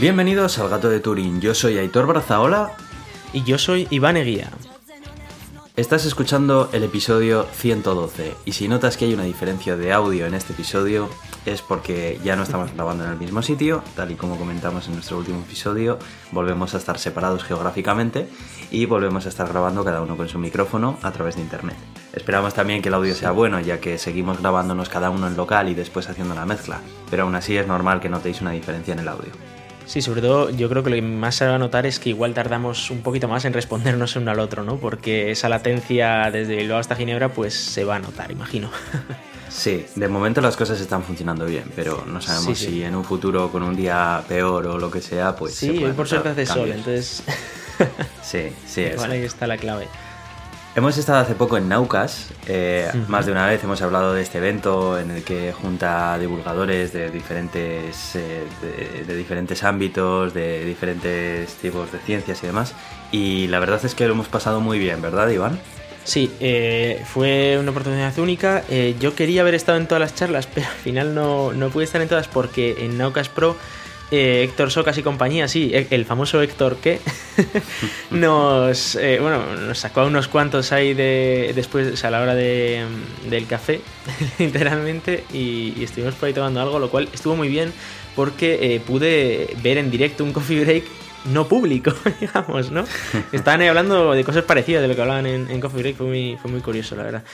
Bienvenidos al Gato de Turín. Yo soy Aitor Brazaola. Y yo soy Iván Eguía. Estás escuchando el episodio 112 y si notas que hay una diferencia de audio en este episodio es porque ya no estamos grabando en el mismo sitio, tal y como comentamos en nuestro último episodio, volvemos a estar separados geográficamente y volvemos a estar grabando cada uno con su micrófono a través de internet. Esperamos también que el audio sea bueno ya que seguimos grabándonos cada uno en local y después haciendo la mezcla, pero aún así es normal que notéis una diferencia en el audio. Sí, sobre todo yo creo que lo que más se va a notar es que igual tardamos un poquito más en respondernos uno al otro, ¿no? Porque esa latencia desde Bilbao hasta Ginebra pues se va a notar, imagino. Sí, de momento las cosas están funcionando bien, pero no sabemos si en un futuro con un día peor o lo que sea, pues... Sí, hoy por suerte hace sol, entonces... sí, sí. Igual ahí está la clave. Hemos estado hace poco en Naucas, eh, más de una vez hemos hablado de este evento en el que junta divulgadores de diferentes, eh, de, diferentes ámbitos, de diferentes tipos de ciencias y demás. Y la verdad es que lo hemos pasado muy bien, ¿verdad, Iván? Sí, eh, fue una oportunidad única. yo quería haber estado en todas las charlas, pero al final no, no pude estar en todas porque en Naucas Pro eh, Héctor Socas y compañía, sí, el famoso Héctor que nos, eh, bueno, nos sacó unos cuantos ahí de, después, a la hora de, del café, literalmente, y, estuvimos por ahí tomando algo, lo cual estuvo muy bien porque eh, pude ver en directo un coffee break no público, digamos, ¿no? Estaban ahí hablando de cosas parecidas de lo que hablaban en, en Coffee Break, fue muy, fue muy curioso, la verdad.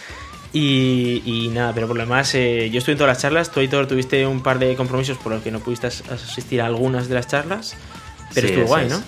Y, nada, pero por lo demás, eh, yo estuve en todas las charlas. Tú, Aitor, tuviste un par de compromisos por los que no pudiste asistir a algunas de las charlas, pero estuvo guay, ¿no?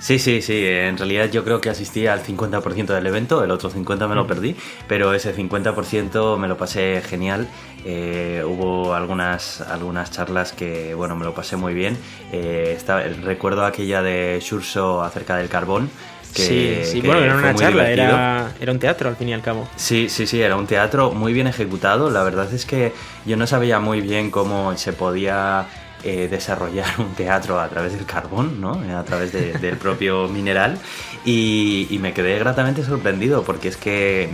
Sí, sí, sí. En realidad yo creo que asistí al 50% del evento, el otro 50% me lo mm. perdí, pero ese 50% me lo pasé genial. Eh, hubo algunas, algunas charlas que, bueno, me lo pasé muy bien. Eh, recuerdo aquella de Shurso acerca del carbón sí, sí, bueno, era una charla, era, era, un teatro al fin y al cabo. Sí, sí, sí, era un teatro muy bien ejecutado. La verdad es que yo no sabía muy bien cómo se podía eh, desarrollar un teatro a través del carbón, ¿no? A través del propio mineral. Y, me quedé gratamente sorprendido porque es que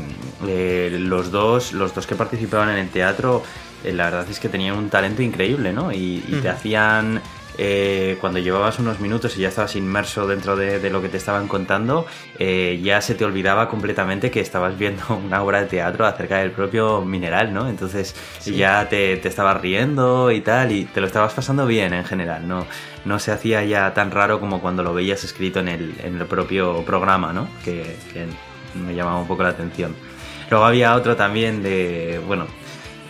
eh, los, dos, los dos que participaban en el teatro, eh, la verdad es que tenían un talento increíble, ¿no? Y, te hacían eh, cuando llevabas unos minutos y ya estabas inmerso dentro de, lo que te estaban contando, eh, ya se te olvidaba completamente que estabas viendo una obra de teatro acerca del propio mineral, ¿no? Entonces ya te, te, estabas riendo y tal, y te lo estabas pasando bien en general, ¿no? No se hacía ya tan raro como cuando lo veías escrito en el, en el propio programa, ¿no? Que, que me llamaba un poco la atención. Luego había otro también de, bueno,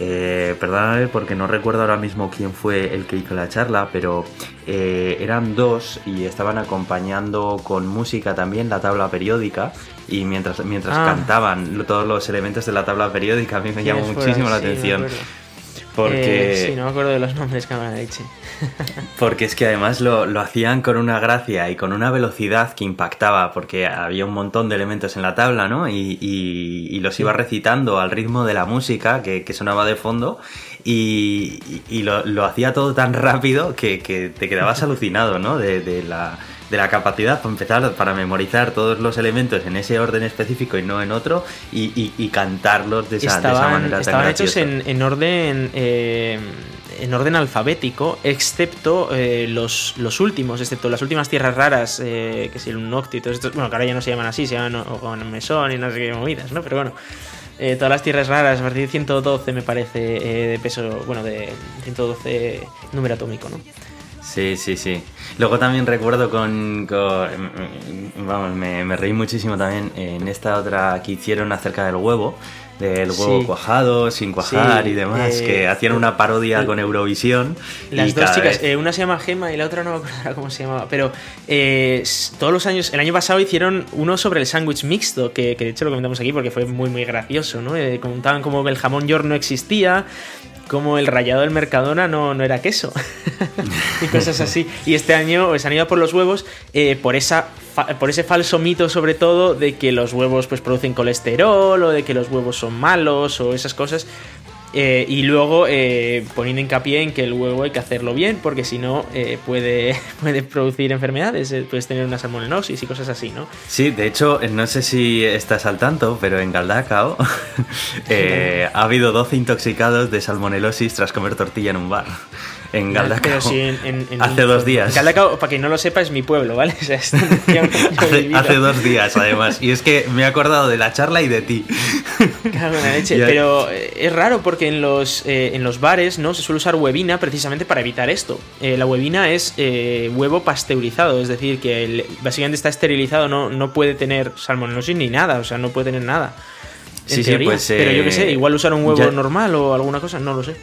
eh, perdóname porque no recuerdo ahora mismo quién fue el que hizo la charla, pero eh, eran dos y estaban acompañando con música también la tabla periódica y mientras, mientras ah. cantaban todos los elementos de la tabla periódica a mí me llamó muchísimo la atención. Porque... Eh, sí, no me acuerdo de los nombres que me dicho. porque es que además lo, lo, hacían con una gracia y con una velocidad que impactaba, porque había un montón de elementos en la tabla, ¿no? Y, y, los iba recitando al ritmo de la música que, que sonaba de fondo y, y lo, lo, hacía todo tan rápido que, que te quedabas alucinado, ¿no? de, de la de la capacidad para empezar para memorizar todos los elementos en ese orden específico y no en otro y, cantarlos de esa, manera estaban hechos en, orden eh, en orden alfabético excepto eh, los, los últimos excepto las últimas tierras raras eh, que es el Nocti y todos estos bueno que ahora ya no se llaman así se llaman con mesón y no sé qué movidas no pero bueno todas las tierras raras a partir de 112 me parece de peso bueno de 112 número atómico no Sí, sí, sí. Luego también recuerdo con... vamos, me, reí muchísimo también en esta otra que hicieron acerca del huevo, del huevo cuajado, sin cuajar y demás, que eh, hacían una parodia con Eurovisión. Las dos chicas, eh, una se llama Gema y la otra no me acuerdo cómo se llamaba, pero eh, todos los años, el año pasado hicieron uno sobre el sándwich mixto, que, de hecho lo comentamos aquí porque fue muy, muy gracioso, ¿no? comentaban como que el jamón york no existía, como el rayado del Mercadona no, no era queso y cosas así. Y este año pues, han ido por los huevos eh, por, esa, por ese falso mito sobre todo de que los huevos pues producen colesterol o de que los huevos son malos o esas cosas. Eh, y luego eh, poniendo hincapié en que el huevo hay que hacerlo bien, porque si no eh, puede, puede producir enfermedades, puedes tener una salmonellosis y cosas así, ¿no? Sí, de hecho, no sé si estás al tanto, pero en Galdacao ha habido 12 intoxicados de salmonelosis tras comer tortilla en un bar. En Galdacao. Sí, en, en- en- hace dos días. Galdacao, para quien no lo sepa, es mi pueblo, ¿vale? O sea, es Hace, dos días, además. Y es que me he acordado de la charla y de ti. Cago en la leche. Ya- Pero eh, es raro porque en los, eh, en los bares no se suele usar huevina precisamente para evitar esto. Eh, la huevina es eh, huevo pasteurizado, es decir, que el- básicamente está esterilizado, no, no puede tener salmonelosis ni nada, o sea, no puede tener nada. En Sí, sí, pues, Pero yo qué sé, eh, igual usar un huevo ya- normal o alguna cosa, no lo sé.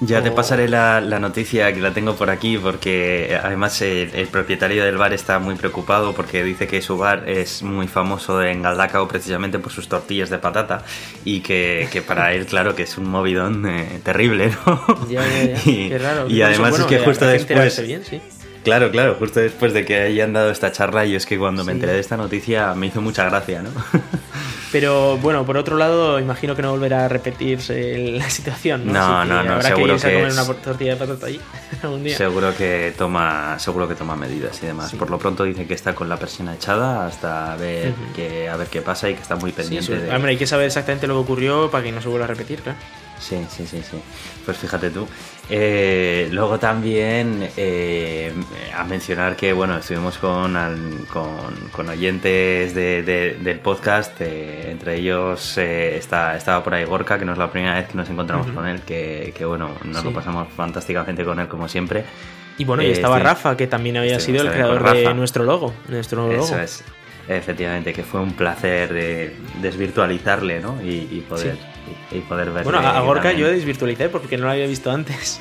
Ya te pasaré la, la noticia que la tengo por aquí porque eh, además el, el propietario del bar está muy preocupado porque dice que su bar es muy famoso en Galdacao precisamente por sus tortillas de patata y que, que para él claro que es un movidón eh, terrible, ¿no? Ya, ya, ya. Y, Qué raro. y además bueno, es que eh, justo después... bien, sí. Claro, claro, justo después de que hayan dado esta charla y es que cuando me Sí. enteré de esta noticia me hizo mucha gracia, ¿no? Pero bueno, por otro lado, imagino que no volverá a repetirse la situación, ¿no? No, no, no, Habrá seguro que irse a que comer es- una tortilla de patata allí algún día. Seguro que toma, seguro que toma medidas y demás. Sí. Por lo pronto dice que está con la persiana echada hasta ver Ujú. que a ver qué pasa y que está muy Sí, pendiente sí. de. Hombre, hay que saber exactamente lo que ocurrió para que no se vuelva a repetir, claro. Sí, sí, sí, sí. Pues fíjate tú. Eh, luego también eh, a mencionar que bueno estuvimos con, al- con, con oyentes de- de- del podcast, eh, entre ellos eh, está, estaba por ahí Gorka, que no es la primera vez que nos encontramos con él, que, que, bueno, nos Sí. lo pasamos fantásticamente con él como siempre. Y bueno, y Eh, estaba estoy- Rafa, que también había sido el creador de nuestro logo. Nuestro nuevo Eso logo. es, efectivamente, que fue un placer de desvirtualizarle, ¿no? Y, y poder, y, y poder verle. Bueno, a Gorka yo desvirtualicé porque no lo había visto antes.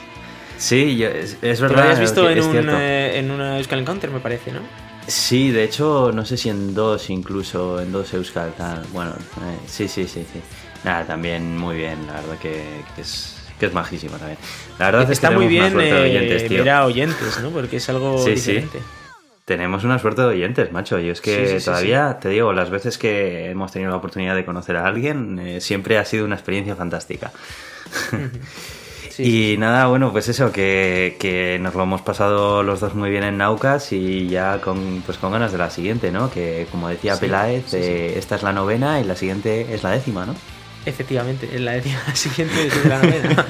Sí, yo- es, es verdad. lo habías visto en, es un, eh, en una Euskal Encounter, me parece, ¿no? Sí, de hecho, no sé si en dos incluso, en dos Euskal. tal. Bueno, eh, sí, sí, sí, sí. Nada, también muy bien, la verdad que, que es que es majísimo también. La verdad es Está que muy bien eh, oyentes, tío. ver a oyentes, ¿no? Porque es algo Sí, sí. Tenemos una suerte de oyentes, macho. Y es que Sí, sí, sí, todavía, te digo, las veces que hemos tenido la oportunidad de conocer a alguien, eh, siempre ha sido una experiencia fantástica. Y nada, bueno, pues eso, que, que nos lo hemos pasado los dos muy bien en Naucas y ya con, pues con ganas de la siguiente, ¿no? Que como decía Peláez, eh, esta es la novena y la siguiente es la décima, ¿no? Efectivamente, en la décima siguiente de la novena.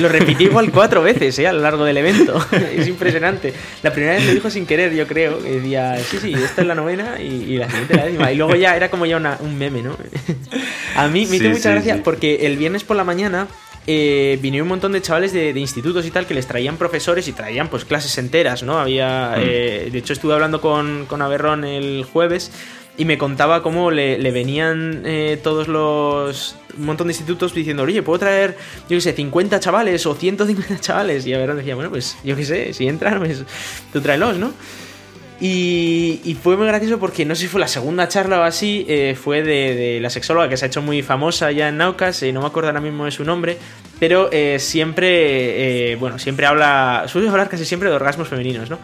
Lo repetí igual cuatro veces ¿eh? a lo largo del evento. Es impresionante. La primera vez lo dijo sin querer, yo creo. que decía, sí, sí, esta es la novena y, y la siguiente la décima. Y luego ya era como ya una- un meme, ¿no? A mí me hizo Sí, mucha sí, gracia sí. porque el viernes por la mañana eh, vinieron un montón de chavales de, de institutos y tal que les traían profesores y traían pues clases enteras, ¿no? Había, Mm. eh, de hecho estuve hablando con, con Aberrón el jueves y me contaba cómo le, le venían eh, todos los... un montón de institutos diciendo, oye, ¿puedo traer, yo qué sé, 50 chavales o 150 chavales? Y Aberrón decía, bueno, pues yo qué sé, si entran, pues tú tráelos, ¿no? Y, fue muy gracioso porque no sé si fue la segunda charla o así, eh, fue de, la sexóloga que se ha hecho muy famosa ya en Naucas, eh, no me acuerdo ahora mismo de su nombre, pero eh, siempre, bueno, siempre habla, suele hablar casi siempre de orgasmos femeninos, ¿no?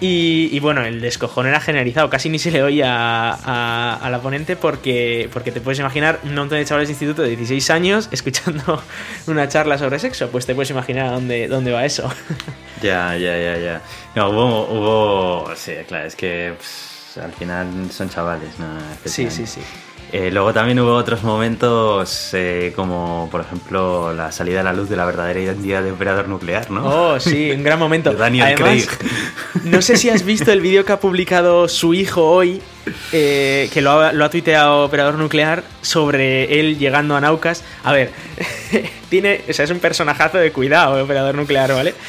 Y, y bueno, el descojón era generalizado, casi ni se le oía a, a- la ponente porque, porque te puedes imaginar un montón de chavales de instituto de 16 años escuchando una charla sobre sexo, pues te puedes imaginar a dónde, dónde va eso. Ya, ya, ya, ya. No, hubo, hubo, sí, claro, es que al final son chavales, ¿no? Sí, sí, sí. Eh, luego también hubo otros momentos eh, como, por ejemplo, la salida a la luz de la verdadera identidad de operador nuclear, ¿no? Oh, sí, un gran momento. Daniel Además, Craig. No sé si has visto el vídeo que ha publicado su hijo hoy, eh, que lo ha, lo ha tuiteado Operador Nuclear, sobre él llegando a Naucas. A ver, tiene, o sea, es un personajazo de cuidado, Operador Nuclear, ¿vale?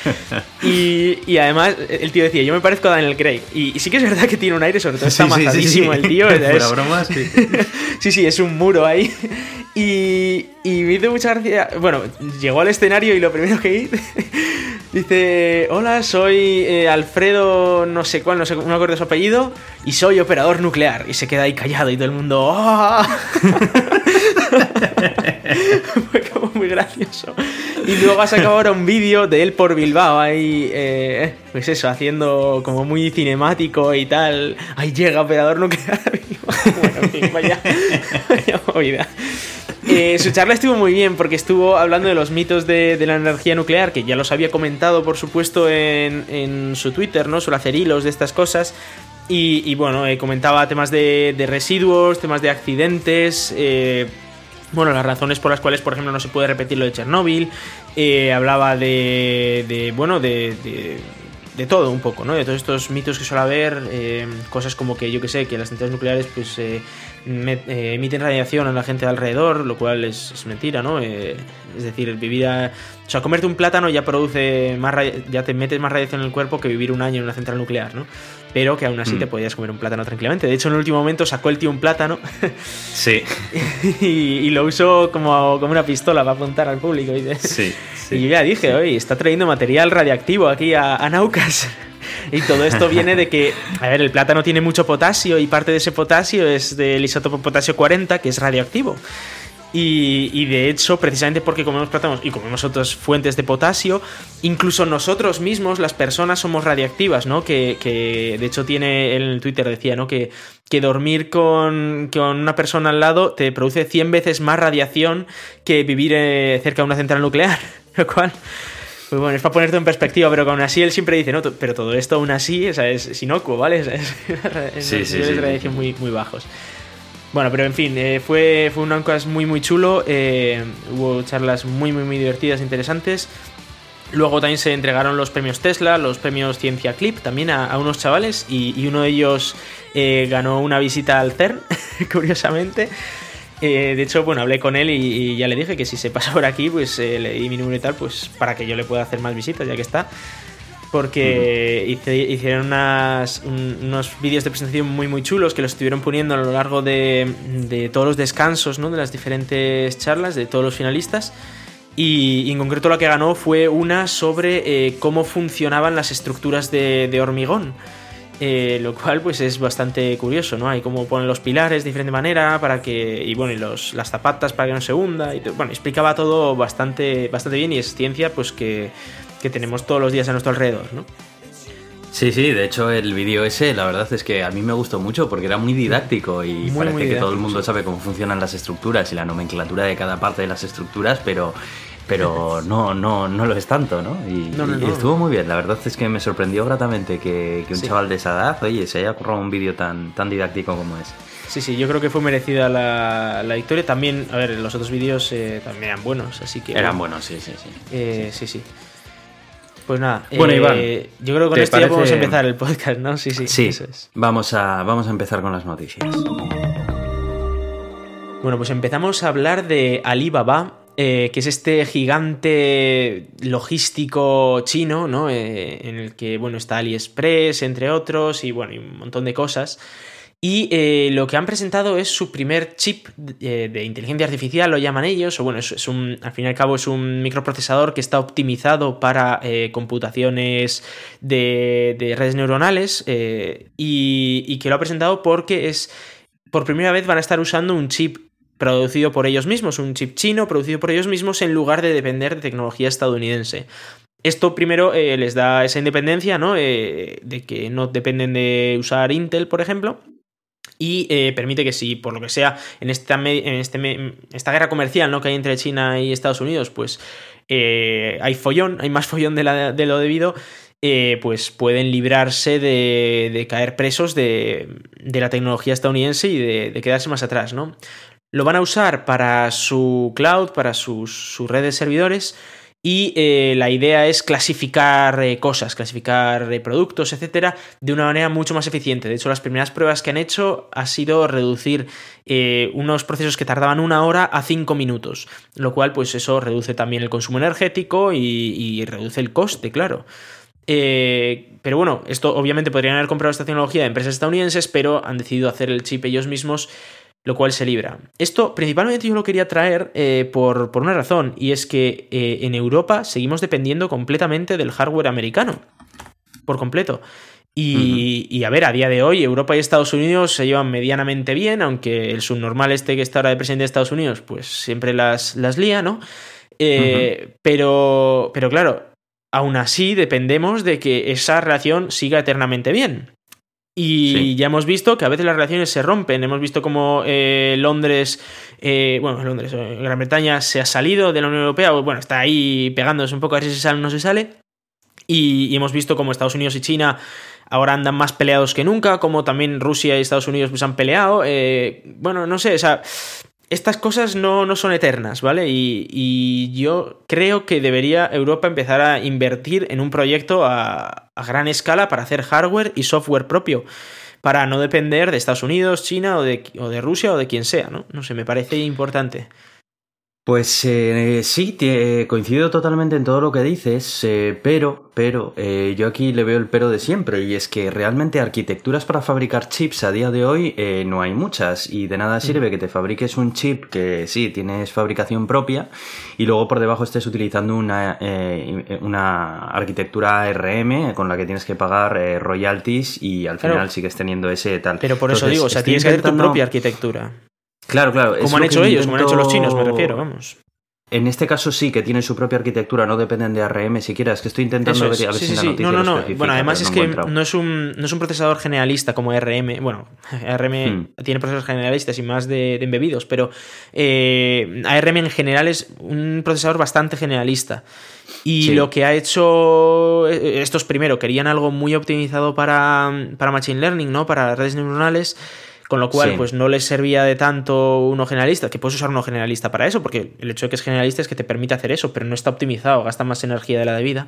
Y, y además, el tío decía, yo me parezco a Daniel Craig. Y, y sí que es verdad que tiene un aire, sobre todo está Sí, el tío. Fuera bromas, sí. Sí, sí, es un muro ahí. Y, y me hizo mucha gracia. Bueno, llegó al escenario y lo primero que hizo. Dice: Hola, soy eh, Alfredo, no sé cuál, no sé, no me acuerdo su apellido. Y soy operador nuclear. Y se queda ahí callado y todo el mundo. "¡Ah!". Y luego ha sacado ahora un vídeo de él por Bilbao, ahí, eh, pues eso, haciendo como muy cinemático y tal. Ahí llega operador nuclear. bueno, en fin, vaya, vaya movida. Eh, su charla estuvo muy bien porque estuvo hablando de los mitos de, la energía nuclear, que ya los había comentado, por supuesto, en, su Twitter, ¿no? Suele hacer hilos de estas cosas. Y, y bueno, eh, comentaba temas de, de residuos, temas de accidentes. eh, bueno, las razones por las cuales, por ejemplo, no se puede repetir lo de Chernóbil. Eh, hablaba de, de bueno, de, de, de, todo un poco, ¿no? De todos estos mitos que suele haber, eh, cosas como que yo que sé, que las centrales nucleares pues eh, eh, emiten radiación a la gente de alrededor, lo cual es, es mentira, ¿no? Eh, es decir, vivir a... O sea, comerte un plátano ya produce más ya te metes más radiación en el cuerpo que vivir un año en una central nuclear, ¿no? Pero que aún así mm. te podías comer un plátano tranquilamente. De hecho, en el último momento sacó el tío un plátano. Sí. y, y, lo usó como, como, una pistola para apuntar al público. Sí, y yo ya dije, oye, está trayendo material radiactivo aquí a, a Naucas. Y todo esto viene de que, a ver, el plátano tiene mucho potasio y parte de ese potasio es del isótopo potasio 40, que es radioactivo. Y, y, de hecho, precisamente porque comemos plátanos y comemos otras fuentes de potasio, incluso nosotros mismos, las personas, somos radiactivas, ¿no? Que, que de hecho tiene, en el Twitter decía, ¿no? Que, que dormir con, con, una persona al lado te produce 100 veces más radiación que vivir eh, cerca de una central nuclear. Lo cual, pues bueno, es para ponerte en perspectiva, pero aún así él siempre dice, no, pero todo esto aún así o sea, es inocuo, ¿vale? Es, es, sí, sí, de radiación muy, muy bajos. Bueno, pero en fin, eh, fue, fue un Ancas muy muy chulo, eh, hubo charlas muy muy muy divertidas, interesantes. Luego también se entregaron los premios Tesla, los premios Ciencia Clip, también a, unos chavales, y, uno de ellos eh, ganó una visita al CERN, curiosamente. De hecho, bueno, hablé con él y, y, ya le dije que si se pasa por aquí, pues eh, le di mi número y tal, pues para que yo le pueda hacer más visitas, ya que está porque uh -huh. hice, hicieron unas, un, unos vídeos de presentación muy muy chulos que los estuvieron poniendo a lo largo de, de todos los descansos ¿no? de las diferentes charlas de todos los finalistas y, y, en concreto la que ganó fue una sobre eh, cómo funcionaban las estructuras de, de hormigón eh, lo cual pues es bastante curioso, ¿no? Hay como ponen los pilares de diferente manera para que y bueno y los, las zapatas para que no se hunda y bueno explicaba todo bastante bastante bien y es ciencia pues que, que tenemos todos los días a nuestro alrededor, ¿no? Sí, sí, de hecho el vídeo ese la verdad es que a mí me gustó mucho porque era muy didáctico y muy, parece muy didáctico, que todo el mundo sabe cómo funcionan las estructuras y la nomenclatura de cada parte de las estructuras, pero pero no, no, no lo es tanto, ¿no? Y, no, no, y estuvo muy bien, la verdad es que me sorprendió gratamente que, que un sí. chaval de esa edad, oye, se haya currado un vídeo tan, tan didáctico como ese. Sí, sí, yo creo que fue merecida la, la victoria. También, a ver, los otros vídeos eh, también eran buenos, así que... Eran bueno. buenos, sí, sí, sí. Eh, sí, sí. Pues nada, bueno, eh, Iván, yo creo que con esto parece... ya podemos empezar el podcast, ¿no? Sí, sí. Sí, eso es. vamos, a, vamos a empezar con las noticias. Bueno, pues empezamos a hablar de Alibaba, eh, que es este gigante logístico chino, ¿no? Eh, en el que, bueno, está AliExpress, entre otros, y bueno, y un montón de cosas. Y eh, lo que han presentado es su primer chip de, de, inteligencia artificial, lo llaman ellos, o bueno, es, un, al fin y al cabo es un microprocesador que está optimizado para eh, computaciones de, de, redes neuronales eh, y, que lo ha presentado porque es, por primera vez van a estar usando un chip producido por ellos mismos, un chip chino producido por ellos mismos en lugar de depender de tecnología estadounidense. Esto primero eh, les da esa independencia, ¿no? Eh, de que no dependen de usar Intel, por ejemplo. Y eh, permite que si, por lo que sea, en esta, en este, esta guerra comercial ¿no? que hay entre China y Estados Unidos, pues eh, hay follón, hay más follón de, lo debido, eh, pues pueden librarse de, de caer presos de, de, la tecnología estadounidense y de, quedarse más atrás, ¿no? Lo van a usar para su cloud, para sus, sus redes de servidores y eh, la idea es clasificar eh, cosas, clasificar eh, productos, etcétera, de una manera mucho más eficiente. De hecho, las primeras pruebas que han hecho ha sido reducir unos procesos que tardaban una hora a cinco minutos, lo cual, pues eso reduce también el consumo energético y, reduce el coste, claro. Pero bueno, esto obviamente podrían haber comprado esta tecnología de empresas estadounidenses, pero han decidido hacer el chip ellos mismos lo cual se libra. Esto principalmente yo lo quería traer eh, por, por, una razón, y es que eh, en Europa seguimos dependiendo completamente del hardware americano. Por completo. Y, uh -huh. y, a ver, a día de hoy Europa y Estados Unidos se llevan medianamente bien, aunque el subnormal este que está ahora de presidente de Estados Unidos, pues siempre las, las lía, ¿no? Eh, uh -huh. pero, pero claro, aún así dependemos de que esa relación siga eternamente bien. Y sí. ya hemos visto que a veces las relaciones se rompen. Hemos visto como eh, Londres, eh, bueno, Londres, eh, Gran Bretaña se ha salido de la Unión Europea, bueno, está ahí pegándose un poco a ver si se sale o no se sale. Y, y, hemos visto como Estados Unidos y China ahora andan más peleados que nunca, como también Rusia y Estados Unidos pues han peleado. Eh, bueno, no sé, o sea, estas cosas no, no son eternas, ¿vale? Y, yo creo que debería Europa empezar a invertir en un proyecto a, a, gran escala para hacer hardware y software propio, para no depender de Estados Unidos, China o de, o de Rusia o de quien sea, ¿no? No sé, me parece importante. Pues eh, sí, te, coincido totalmente en todo lo que dices, eh, pero, pero eh, yo aquí le veo el pero de siempre y es que realmente arquitecturas para fabricar chips a día de hoy eh, no hay muchas y de nada sirve que te fabriques un chip que sí tienes fabricación propia y luego por debajo estés utilizando una, eh, una arquitectura ARM con la que tienes que pagar eh, royalties y al final Claro. sigues teniendo ese tal. Pero por eso Entonces, digo, o sea, tienes que hacer tu propia arquitectura. Claro, claro. Como han hecho ellos, como han hecho los chinos, me refiero, vamos. En este caso sí, que tienen su propia arquitectura, no dependen de ARM siquiera. Es que estoy intentando es. ver, a ver Sí, si sí, la sí. noticia No, no, no. Bueno, además es que no es, un, no es un procesador generalista como ARM. Bueno, ARM Hmm. tiene procesadores generalistas y más de, de embebidos, pero eh, ARM en general es un procesador bastante generalista. Y lo que ha hecho eh, estos primero, querían algo muy optimizado para, para Machine Learning, ¿no? Para redes neuronales. Con lo cual, Sí. pues no les servía de tanto uno generalista, que puedes usar uno generalista para eso, porque el hecho de que es generalista es que te permite hacer eso, pero no está optimizado, gasta más energía de la debida.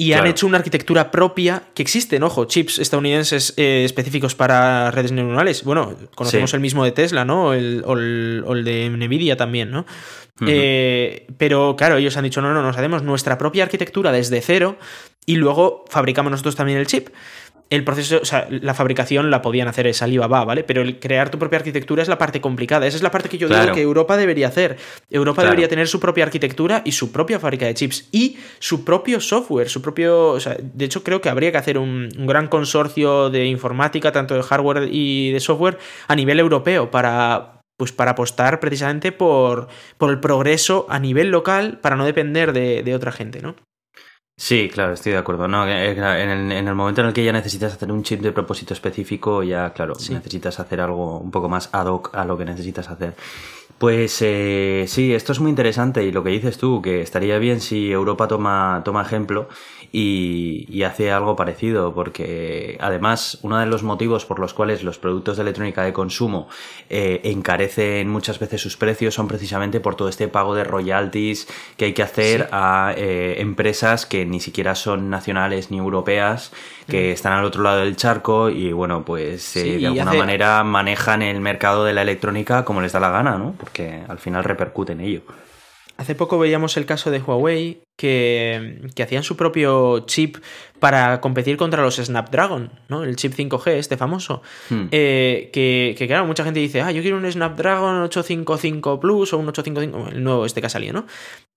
Y han hecho una arquitectura propia que existen, ojo, chips estadounidenses eh, específicos para redes neuronales. Bueno, conocemos Sí. el mismo de Tesla, ¿no? El- o, el, o el de Nvidia también, ¿no? Eh, pero claro, ellos han dicho, no, no, nos hacemos nuestra propia arquitectura desde cero y luego fabricamos nosotros también el chip. El proceso, o sea, la fabricación la podían hacer es Alibaba, ¿vale? Pero el crear tu propia arquitectura es la parte complicada. Esa es la parte que yo Claro. digo que Europa debería hacer. Europa Claro. debería tener su propia arquitectura y su propia fábrica de chips y su propio software, su propio, o sea, de hecho creo que habría que hacer un, un gran consorcio de informática, tanto de hardware y de software a nivel europeo para pues para apostar precisamente por, por el progreso a nivel local para no depender de, de otra gente, ¿no? Sí, claro, estoy de acuerdo. No, eh, en, el, en el momento en el que ya necesitas hacer un chip de propósito específico, ya, claro, Sí. necesitas hacer algo un poco más ad hoc a lo que necesitas hacer. Pues eh, sí, esto es muy interesante y lo que dices tú, que estaría bien si Europa toma, toma ejemplo y, y hace algo parecido, porque además uno de los motivos por los cuales los productos de electrónica de consumo eh, encarecen muchas veces sus precios son precisamente por todo este pago de royalties que hay que hacer Sí. a eh, empresas que ni siquiera son nacionales ni europeas, que están al otro lado del charco y bueno, pues eh, de alguna hace- manera manejan el mercado de la electrónica como les da la gana, ¿no? Porque al final repercute en ello. Hace poco veíamos el caso de Huawei que, que hacían su propio chip para competir contra los Snapdragon, ¿no? El chip 5G, este famoso. Hmm. Eh, que, que, claro, mucha gente dice, ah, yo quiero un Snapdragon 855 Plus o un 855, el nuevo este que ha salido, ¿no?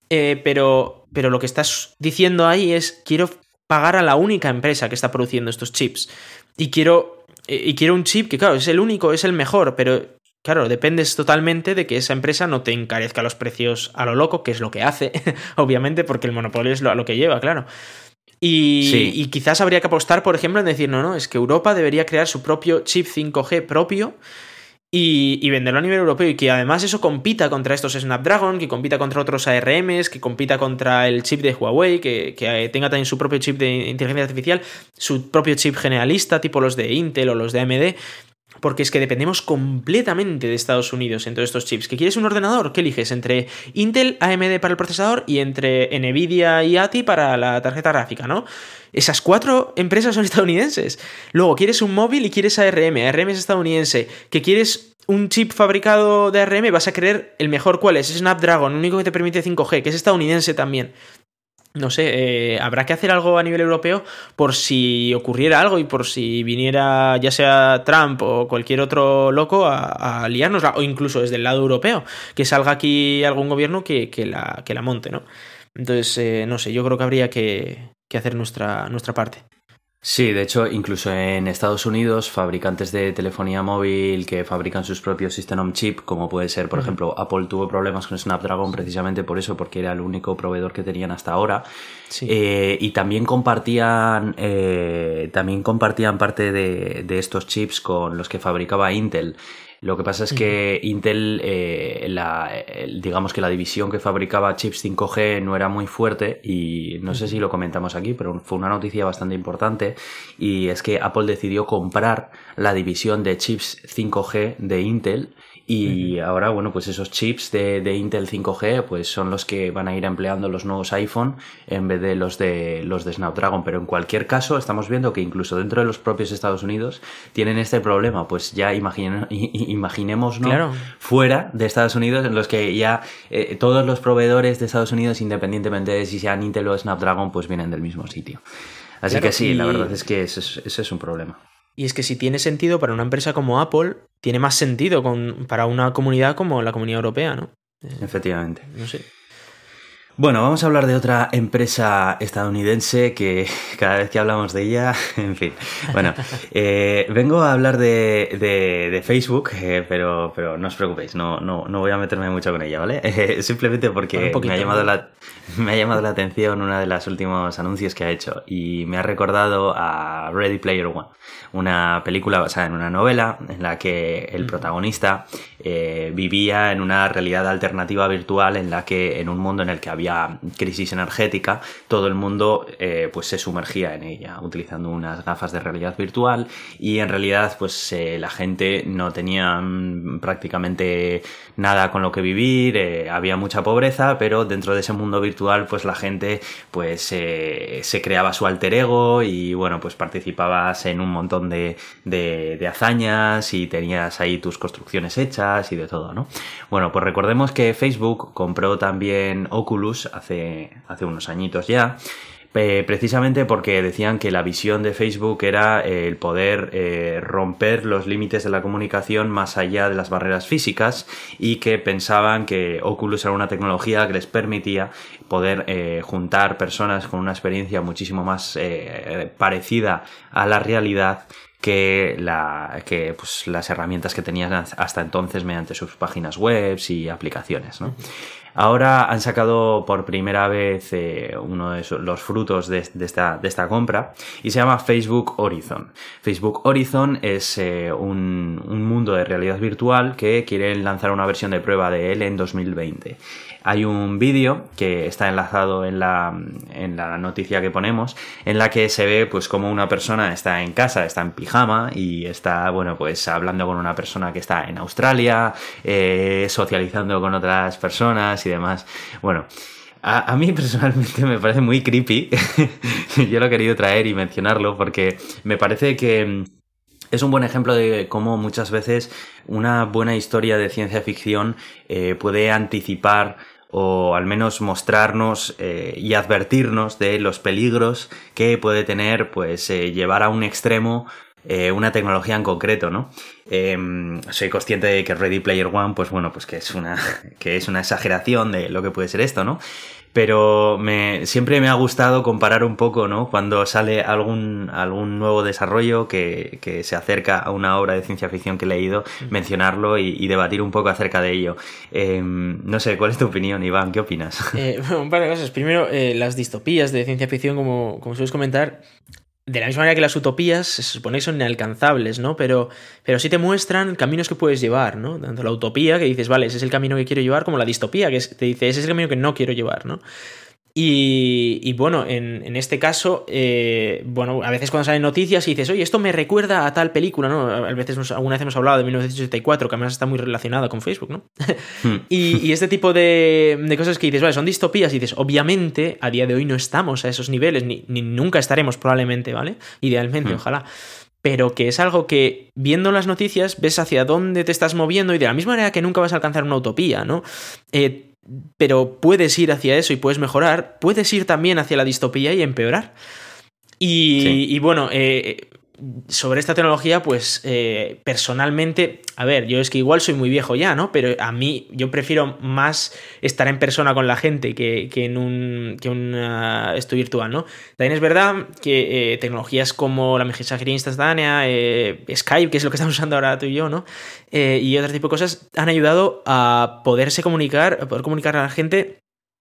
Eh, pero, pero lo que estás diciendo ahí es, quiero pagar a la única empresa que está produciendo estos chips. Y quiero, eh, y quiero un chip que, claro, es el único, es el mejor, pero Claro, dependes totalmente de que esa empresa no te encarezca los precios a lo loco, que es lo que hace, obviamente, porque el monopolio es lo, a lo que lleva, claro. Y, Sí. y quizás habría que apostar, por ejemplo, en decir, no, no, es que Europa debería crear su propio chip 5G propio y, y venderlo a nivel europeo y que además eso compita contra estos Snapdragon, que compita contra otros ARMs, que compita contra el chip de Huawei, que, que tenga también su propio chip de inteligencia artificial, su propio chip generalista, tipo los de Intel o los de AMD. Porque es que dependemos completamente de Estados Unidos en todos estos chips. ¿Que quieres un ordenador? ¿Qué eliges? Entre Intel, AMD para el procesador y entre Nvidia y ATI para la tarjeta gráfica, ¿no? Esas cuatro empresas son estadounidenses. Luego, quieres un móvil y quieres ARM. ARM es estadounidense. ¿Que quieres un chip fabricado de ARM? Vas a querer el mejor. ¿Cuál es? Snapdragon, único que te permite 5G, que es estadounidense también. No sé, eh, habrá que hacer algo a nivel europeo por si ocurriera algo y por si viniera ya sea Trump o cualquier otro loco a, a o incluso desde el lado europeo, que salga aquí algún gobierno que, que, la, que la monte, ¿no? Entonces, eh, no sé, yo creo que habría que, que hacer nuestra, nuestra parte. Sí, de hecho, incluso en Estados Unidos, fabricantes de telefonía móvil que fabrican sus propios System on Chip, como puede ser, por ejemplo, Apple tuvo problemas con Snapdragon precisamente por eso, porque era el único proveedor que tenían hasta ahora. Sí. Eh, y también compartían, eh, también compartían parte de, de estos chips con los que fabricaba Intel. Lo que pasa es que Intel, eh, la, digamos que la división que fabricaba chips 5G no era muy fuerte y no sé si lo comentamos aquí, pero fue una noticia bastante importante y es que Apple decidió comprar la división de chips 5G de Intel y ahora, bueno, pues esos chips de, de, Intel 5G pues son los que van a ir empleando los nuevos iPhone en vez de los de los de Snapdragon. Pero en cualquier caso, estamos viendo que incluso dentro de los propios Estados Unidos tienen este problema. Pues ya imaginemos, ¿no? Fuera de Estados Unidos, en los que ya eh, todos los proveedores de Estados Unidos, independientemente de si sean Intel o Snapdragon, pues vienen del mismo sitio. Así que sí, la verdad es que ese es un problema. Y es que si tiene sentido para una empresa como Apple, tiene más sentido con, para una comunidad como la comunidad europea, ¿no? Efectivamente. No sé. Bueno, vamos a hablar de otra empresa estadounidense que cada vez que hablamos de ella, en fin. Bueno, eh, vengo a hablar de, Facebook, eh, pero, pero no os preocupéis, no, no, no, voy a meterme mucho con ella, ¿vale? simplemente porque me, ha llamado la, me ha llamado la atención uno de los últimos anuncios que ha hecho y me ha recordado a Ready Player One, una película basada en una novela en la que el protagonista eh, vivía en una realidad alternativa virtual en la que en un mundo en el que había crisis energética todo el mundo eh, pues se sumergía en ella utilizando unas gafas de realidad virtual. Y en realidad pues eh, la gente no tenía mm, prácticamente nada con lo que vivir había mucha pobreza pero dentro de ese mundo virtual pues la gente pues se creaba su alter ego y bueno pues participabas en un montón de, de hazañas y tenías ahí tus construcciones hechas y de todo, ¿no? Bueno, pues recordemos que Facebook compró también Oculus hace, hace unos añitos ya. precisamente porque decían que la visión de Facebook era el poder eh, romper los límites de la comunicación más allá de las barreras físicas y que pensaban que Oculus era una tecnología que les permitía poder eh, juntar personas con una experiencia muchísimo más eh, parecida a la realidad que, la, que pues, las herramientas que tenían hasta entonces mediante sus páginas web y aplicaciones. ¿no? Ahora han sacado por primera vez eh, uno de los frutos de, esta, de, esta, compra y se llama Facebook Horizon. Facebook Horizon es eh, un, un, mundo de realidad virtual que quieren lanzar una versión de prueba de él en 2020 hay un vídeo que está enlazado en la, en la noticia que ponemos, en la que se ve pues como una persona está en casa, está en pijama y está, bueno, pues hablando con una persona que está en Australia, eh, socializando con otras personas y demás. Bueno. A, mí personalmente me parece muy creepy. Yo lo he querido traer y mencionarlo porque me parece que es un buen ejemplo de cómo muchas veces una buena historia de ciencia ficción eh, puede anticipar o al menos mostrarnos eh, y advertirnos de los peligros que puede tener pues eh, llevar a un extremo eh, una tecnología en concreto, ¿no? Em, soy consciente de que Ready Player One, pues bueno, pues que es una, que es una exageración de lo que puede ser esto, ¿no? pero me, siempre me ha gustado comparar un poco, ¿no? Cuando sale algún, algún nuevo desarrollo que, que se acerca a una obra de ciencia ficción que he leído, mencionarlo y, debatir un poco acerca de ello. Em, no sé, ¿cuál es tu opinión, Iván? ¿Qué opinas? Eh, un par de cosas. Primero, eh, las distopías de ciencia ficción, como, como sueles comentar, de la misma manera que las utopías se supone que son inalcanzables, ¿no? Pero, pero sí te muestran caminos que puedes llevar, ¿no? Tanto la utopía, que dices, vale, ese es el camino que quiero llevar, como la distopía, que te dice, ese es el camino que no quiero llevar, ¿no? Y, bueno, en, este caso, eh, bueno, a veces cuando salen noticias y dices, oye, esto me recuerda a tal película, ¿no? A veces alguna vez hemos hablado de 1984, que además está muy relacionada con Facebook, ¿no? Hmm. y, este tipo de, cosas que dices, vale, son distopías y dices, obviamente, a día de hoy no estamos a esos niveles, ni, nunca estaremos probablemente, ¿vale? Idealmente, hmm. ojalá pero que es algo que viendo las noticias ves hacia dónde te estás moviendo y de la misma manera que nunca vas a alcanzar una utopía, ¿no? Eh, pero puedes ir hacia eso y puedes mejorar, puedes ir también hacia la distopía y empeorar. Y, bueno, eh, sobre esta tecnología, pues eh, personalmente, a ver, yo es que igual soy muy viejo ya, ¿no? Pero a mí yo prefiero más estar en persona con la gente que, en un, que un esto virtual, ¿no? También es verdad que eh, tecnologías como la mensajería instantánea, eh, Skype, que es lo que estamos usando ahora tú y yo, ¿no? y otro tipo de cosas han ayudado a poderse comunicar, a poder comunicar a la gente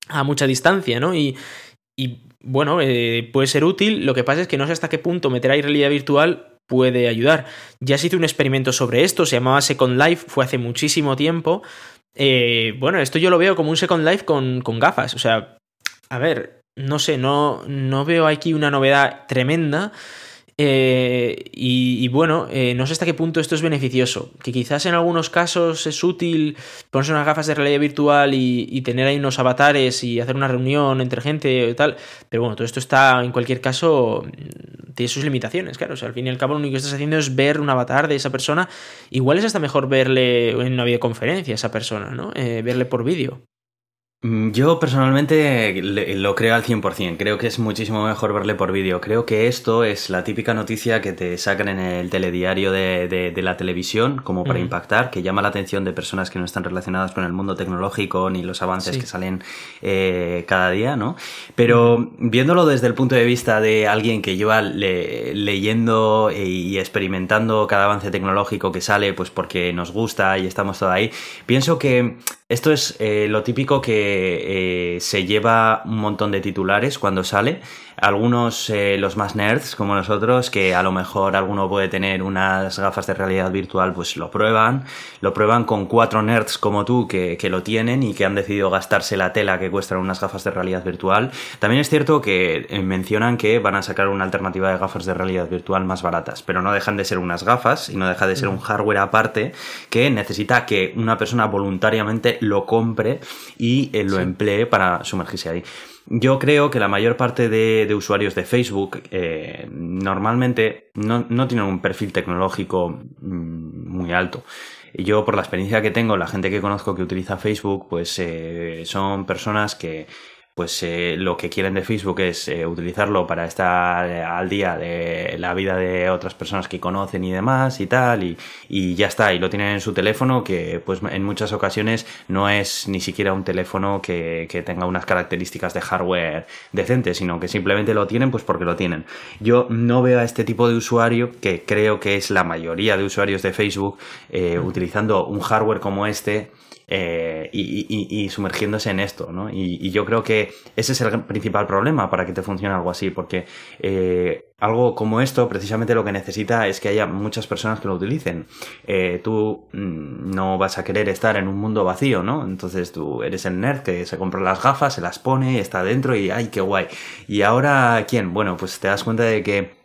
a mucha distancia, ¿no? Y bueno, eh, puede ser útil. Lo que pasa es que no sé hasta qué punto meter ahí realidad virtual puede ayudar. Ya se hizo un experimento sobre esto, se llamaba Second Life, fue hace muchísimo tiempo. Eh, bueno, esto yo lo veo como un Second Life con, con gafas. O sea, a ver, no sé, no, no veo aquí una novedad tremenda. Eh, y, bueno, eh, no sé hasta qué punto esto es beneficioso. Que quizás en algunos casos es útil ponerse unas gafas de realidad virtual y, tener ahí unos avatares y hacer una reunión entre gente y tal. Pero bueno, todo esto está, en cualquier caso, mm, tiene sus limitaciones, claro. O sea, al fin y al cabo lo único que estás haciendo es ver un avatar de esa persona. Igual es hasta mejor verle en una videoconferencia a esa persona, ¿no? Eh, verle por vídeo. Mm, yo personalmente lo creo al 100%, creo que es muchísimo mejor verle por vídeo, creo que esto es la típica noticia que te sacan en el telediario de, la televisión como para impactar, que llama la atención de personas que no están relacionadas con el mundo tecnológico ni los avances que salen eh, cada día, ¿no? Pero viéndolo desde el punto de vista de alguien que lleva leyendo y experimentando cada avance tecnológico que sale, pues porque nos gusta y estamos todo ahí, pienso que esto es eh, lo típico que eh, se lleva un montón de titulares cuando sale algunos, eh, los más nerds como nosotros, que a lo mejor alguno puede tener unas gafas de realidad virtual, pues lo prueban. Lo prueban con cuatro nerds como tú que, que lo tienen y que han decidido gastarse la tela que cuestan unas gafas de realidad virtual. También es cierto que eh, mencionan que van a sacar una alternativa de gafas de realidad virtual más baratas, pero no dejan de ser unas gafas y no deja de ser un hardware aparte que necesita que una persona voluntariamente lo compre y eh, lo emplee para sumergirse ahí. Yo creo que la mayor parte de, usuarios de Facebook eh, normalmente no, no, tienen un perfil tecnológico mm, muy alto. Yo, por la experiencia que tengo, la gente que conozco que utiliza Facebook, pues eh, son personas que pues eh, lo que quieren de Facebook es eh, utilizarlo para estar eh, al día de la vida de otras personas que conocen y demás y tal y, y, ya está y lo tienen en su teléfono que pues en muchas ocasiones no es ni siquiera un teléfono que, que tenga unas características de hardware decentes sino que simplemente lo tienen pues porque lo tienen. Yo no veo a este tipo de usuario que creo que es la mayoría de usuarios de Facebook utilizando un hardware como este eh, y, sumergiéndose en esto, ¿no? Y, yo creo que ese es el principal problema para que te funcione algo así, porque eh, algo como esto precisamente lo que necesita es que haya muchas personas que lo utilicen. Eh, tú mm, no vas a querer estar en un mundo vacío, ¿no? Entonces tú eres el nerd que se compra las gafas, se las pone, está dentro y ¡ay, qué guay! Y ahora, ¿quién? Bueno, pues te das cuenta de que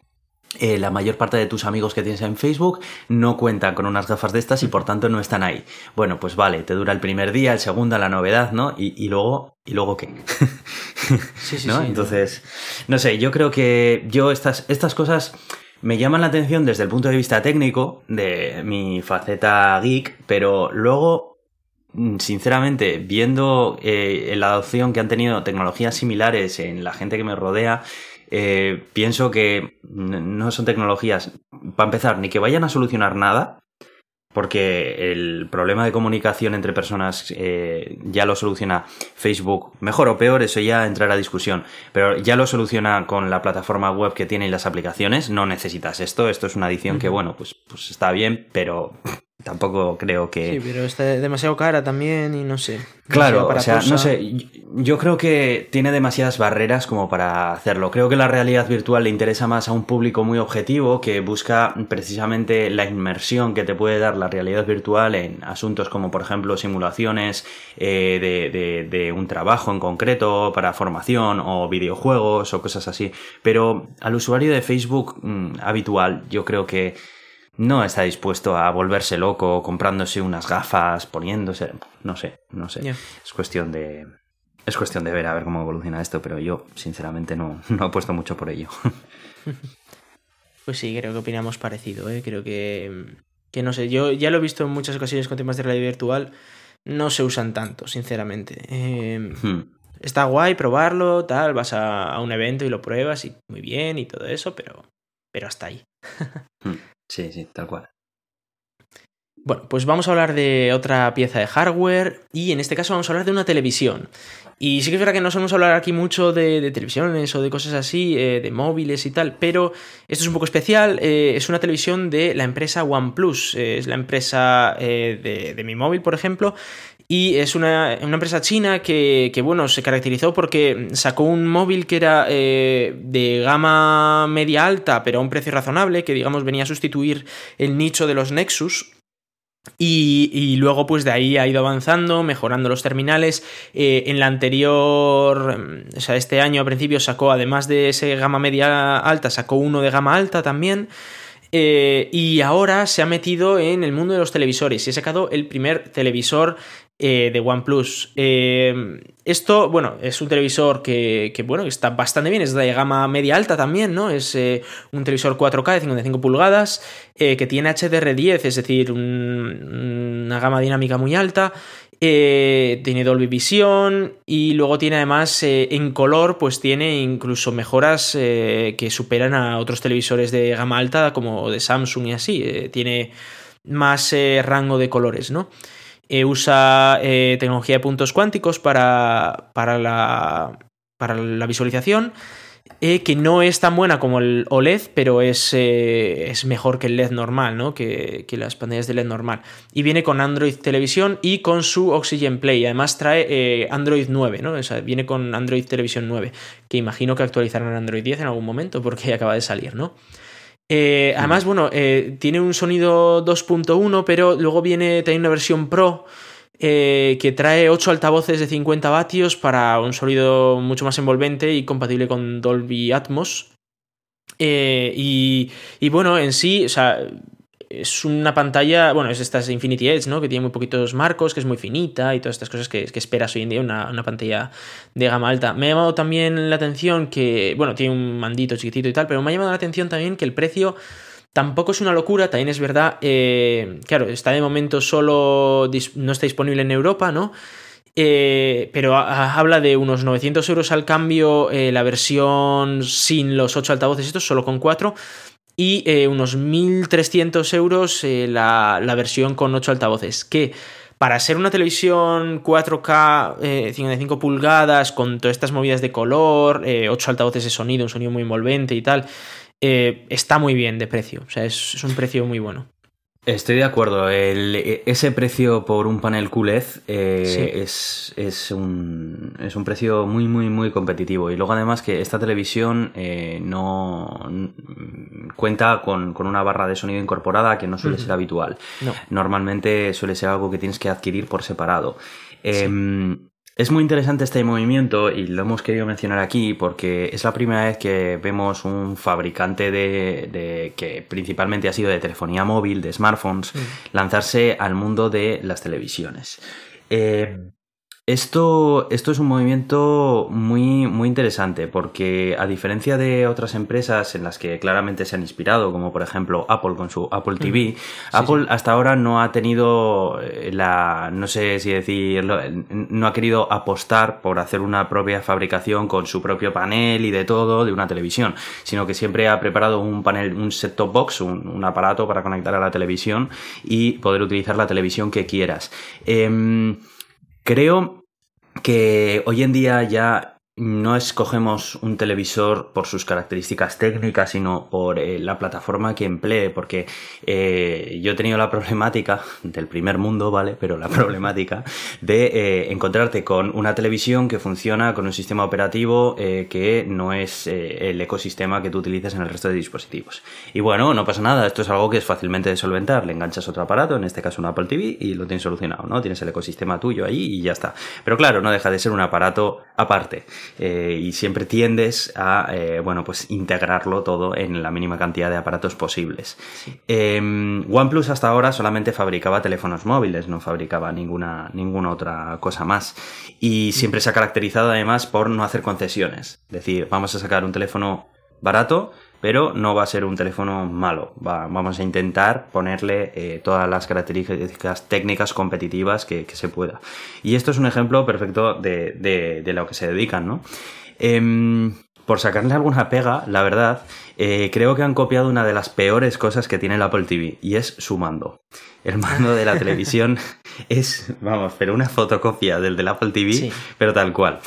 eh, la mayor parte de tus amigos que tienes en Facebook no cuentan con unas gafas de estas y por tanto no están ahí. Bueno, pues vale, te dura el primer día, el segundo, la novedad, ¿no? Y, luego, ¿y luego qué? sí, sí, ¿No? Entonces, no sé, yo creo que yo estas, estas cosas me llaman la atención desde el punto de vista técnico de mi faceta geek, pero luego mm, sinceramente, viendo eh, la adopción que han tenido tecnologías similares en la gente que me rodea, eh, pienso que no son tecnologías, para empezar, ni que vayan a solucionar nada, porque el problema de comunicación entre personas eh, ya lo soluciona Facebook, mejor o peor, eso ya entrará a discusión, pero ya lo soluciona con la plataforma web que tiene y las aplicaciones, no necesitas esto, esto es una adición que, bueno, pues, pues está bien, pero tampoco creo que... Sí, pero está demasiado cara también y no sé. Claro, o sea, no sé, yo creo que tiene demasiadas barreras como para hacerlo. Creo que la realidad virtual le interesa más a un público muy objetivo que busca precisamente la inmersión que te puede dar la realidad virtual en asuntos como, por ejemplo, simulaciones eh, de, de un trabajo en concreto para formación o videojuegos o cosas así. Pero al usuario de Facebook mm, habitual, yo creo que no está dispuesto a volverse loco comprándose unas gafas, poniéndose, no sé, no sé. Es cuestión de es cuestión de ver a ver cómo evoluciona esto, pero yo sinceramente no, no apuesto mucho por ello. Pues sí, creo que opinamos parecido, ¿eh? Creo que, que no sé, yo ya lo he visto en muchas ocasiones con temas de realidad virtual, no se usan tanto, sinceramente. Em, hmm. Está guay probarlo, tal, vas a, a, un evento y lo pruebas y muy bien y todo eso, pero, pero hasta ahí. Hmm. Sí, sí, tal cual. Bueno, pues vamos a hablar de otra pieza de hardware y en este caso vamos a hablar de una televisión. Y sí que es verdad que no solemos hablar aquí mucho de, televisiones o de cosas así, eh, de móviles y tal, pero esto es un poco especial. Eh, es una televisión de la empresa OnePlus, eh, es la empresa de, de, mi móvil, por ejemplo, Y es una, empresa china que, bueno, se caracterizó porque sacó un móvil que era eh, de gama media alta, pero a un precio razonable, que digamos venía a sustituir el nicho de los Nexus. Y, luego, pues de ahí ha ido avanzando, mejorando los terminales. Eh, en la anterior, o sea, este año a principio sacó, además de ese gama media alta, sacó uno de gama alta también. Eh, y ahora se ha metido en el mundo de los televisores y ha sacado el primer televisor eh, de OnePlus. Eh, esto, bueno, es un televisor que, bueno, está bastante bien, es de gama media alta también, ¿no? Es un televisor 4K de 55 pulgadas que tiene HDR10, es decir, una gama dinámica muy alta. Tiene Dolby Vision y luego tiene además en color, pues tiene incluso mejoras que superan a otros televisores de gama alta como de Samsung y así. tiene más rango de colores, ¿no? Eh, usa eh, tecnología de puntos cuánticos para, para, la, para la visualización. Eh, que no es tan buena como el OLED, pero es, es mejor que el LED normal, ¿no? Que, las pantallas de LED normal. Y viene con Android Televisión y con su Oxygen Play. Además trae Android 9, ¿no? O sea, viene con Android Televisión 9, que imagino que actualizarán Android 10 en algún momento porque acaba de salir, ¿no? Eh, además, bueno, eh, tiene un sonido 2.1, pero luego viene también una versión Pro eh, que trae 8 altavoces de 50 vatios para un sonido mucho más envolvente y compatible con Dolby Atmos. y, y, bueno, en sí, o sea, es una pantalla, bueno, es estas Infinity Edge, ¿no? Que tiene muy poquitos marcos, que es muy finita y todas estas cosas que, esperas hoy en día, una, pantalla de gama alta. Me ha llamado también la atención que, bueno, tiene un mandito chiquitito y tal, pero me ha llamado la atención también que el precio tampoco es una locura, también es verdad, eh, claro, está de momento solo, no está disponible en Europa, ¿no? Eh, pero habla de unos 900 euros al cambio eh, la versión sin los 8 altavoces, estos solo con 4 y unos 1.300 euros eh, la, versión con 8 altavoces, que para ser una televisión 4K 55 pulgadas con todas estas movidas de color, 8 altavoces de sonido, un sonido muy envolvente y tal, está muy bien de precio, o sea, es un precio muy bueno. Estoy de acuerdo. Ese precio por un panel QLED eh, es, es, un, es, un, precio muy, muy, muy competitivo. Y luego además que esta televisión eh, no cuenta con, con, una barra de sonido incorporada que no suele ser habitual. Normalmente suele ser algo que tienes que adquirir por separado. Em, es muy interesante este movimiento y lo hemos querido mencionar aquí porque es la primera vez que vemos un fabricante de, que principalmente ha sido de telefonía móvil, de smartphones, mm. lanzarse al mundo de las televisiones. Eh, esto, esto es un movimiento muy, muy interesante porque a diferencia de otras empresas en las que claramente se han inspirado, como por ejemplo Apple con su Apple TV, Apple hasta ahora no ha tenido eh, la, no sé si decirlo, no ha querido apostar por hacer una propia fabricación con su propio panel y de todo de una televisión, sino que siempre ha preparado un panel, un set-top box, un, aparato para conectar a la televisión y poder utilizar la televisión que quieras. Em, Creo que hoy en día ya no escogemos un televisor por sus características técnicas, sino por eh, la plataforma que emplee, porque eh, yo he tenido la problemática del primer mundo, ¿vale? Pero la problemática de eh, encontrarte con una televisión que funciona con un sistema operativo que no es el ecosistema que tú utilizas en el resto de dispositivos. Y bueno, no pasa nada, esto es algo que es fácilmente de solventar. Le enganchas otro aparato, en este caso un Apple TV, y lo tienes solucionado, ¿no? Tienes el ecosistema tuyo ahí y ya está. Pero claro, no deja de ser un aparato aparte. Eh, y siempre tiendes a, eh, bueno, pues integrarlo todo en la mínima cantidad de aparatos posibles. Em, OnePlus hasta ahora solamente fabricaba teléfonos móviles, no fabricaba ninguna, ninguna otra cosa más. Y siempre se ha caracterizado además por no hacer concesiones. Es decir, vamos a sacar un teléfono barato, pero no va a ser un teléfono malo. vamos a intentar ponerle eh, todas las características técnicas competitivas que, se pueda. Y esto es un ejemplo perfecto de, lo que se dedican, ¿no? Em, por sacarle alguna pega, la verdad, eh, creo que han copiado una de las peores cosas que tiene el Apple TV y es su mando. El mando de la televisión es, vamos, pero una fotocopia del del Apple TV, pero tal cual.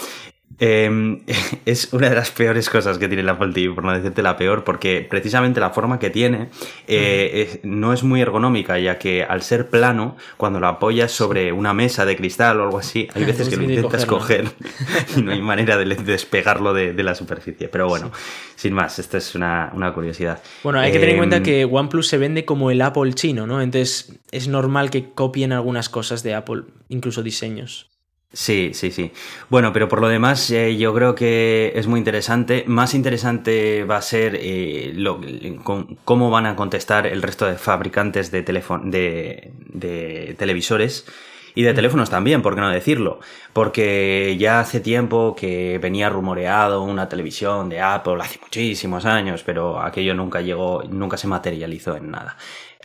Em, es una de las peores cosas que tiene la Apple TV, por no decirte la peor, porque precisamente la forma que tiene eh, no es muy ergonómica, ya que al ser plano, cuando lo apoyas sobre una mesa de cristal o algo así, hay veces que lo intentas coger y no hay manera de despegarlo de, la superficie. Pero bueno, sin más, esta es una, curiosidad. Bueno, hay que tener en cuenta em, que OnePlus se vende como el Apple chino, ¿no? Entonces es normal que copien algunas cosas de Apple, incluso diseños. Sí, sí, sí. Bueno, pero por lo demás eh, yo creo que es muy interesante. Más interesante va a ser eh, cómo van a contestar el resto de fabricantes de, de, televisores y de teléfonos también, por qué no decirlo. Porque ya hace tiempo que venía rumoreado una televisión de Apple, hace muchísimos años, pero aquello nunca llegó, nunca se materializó en nada.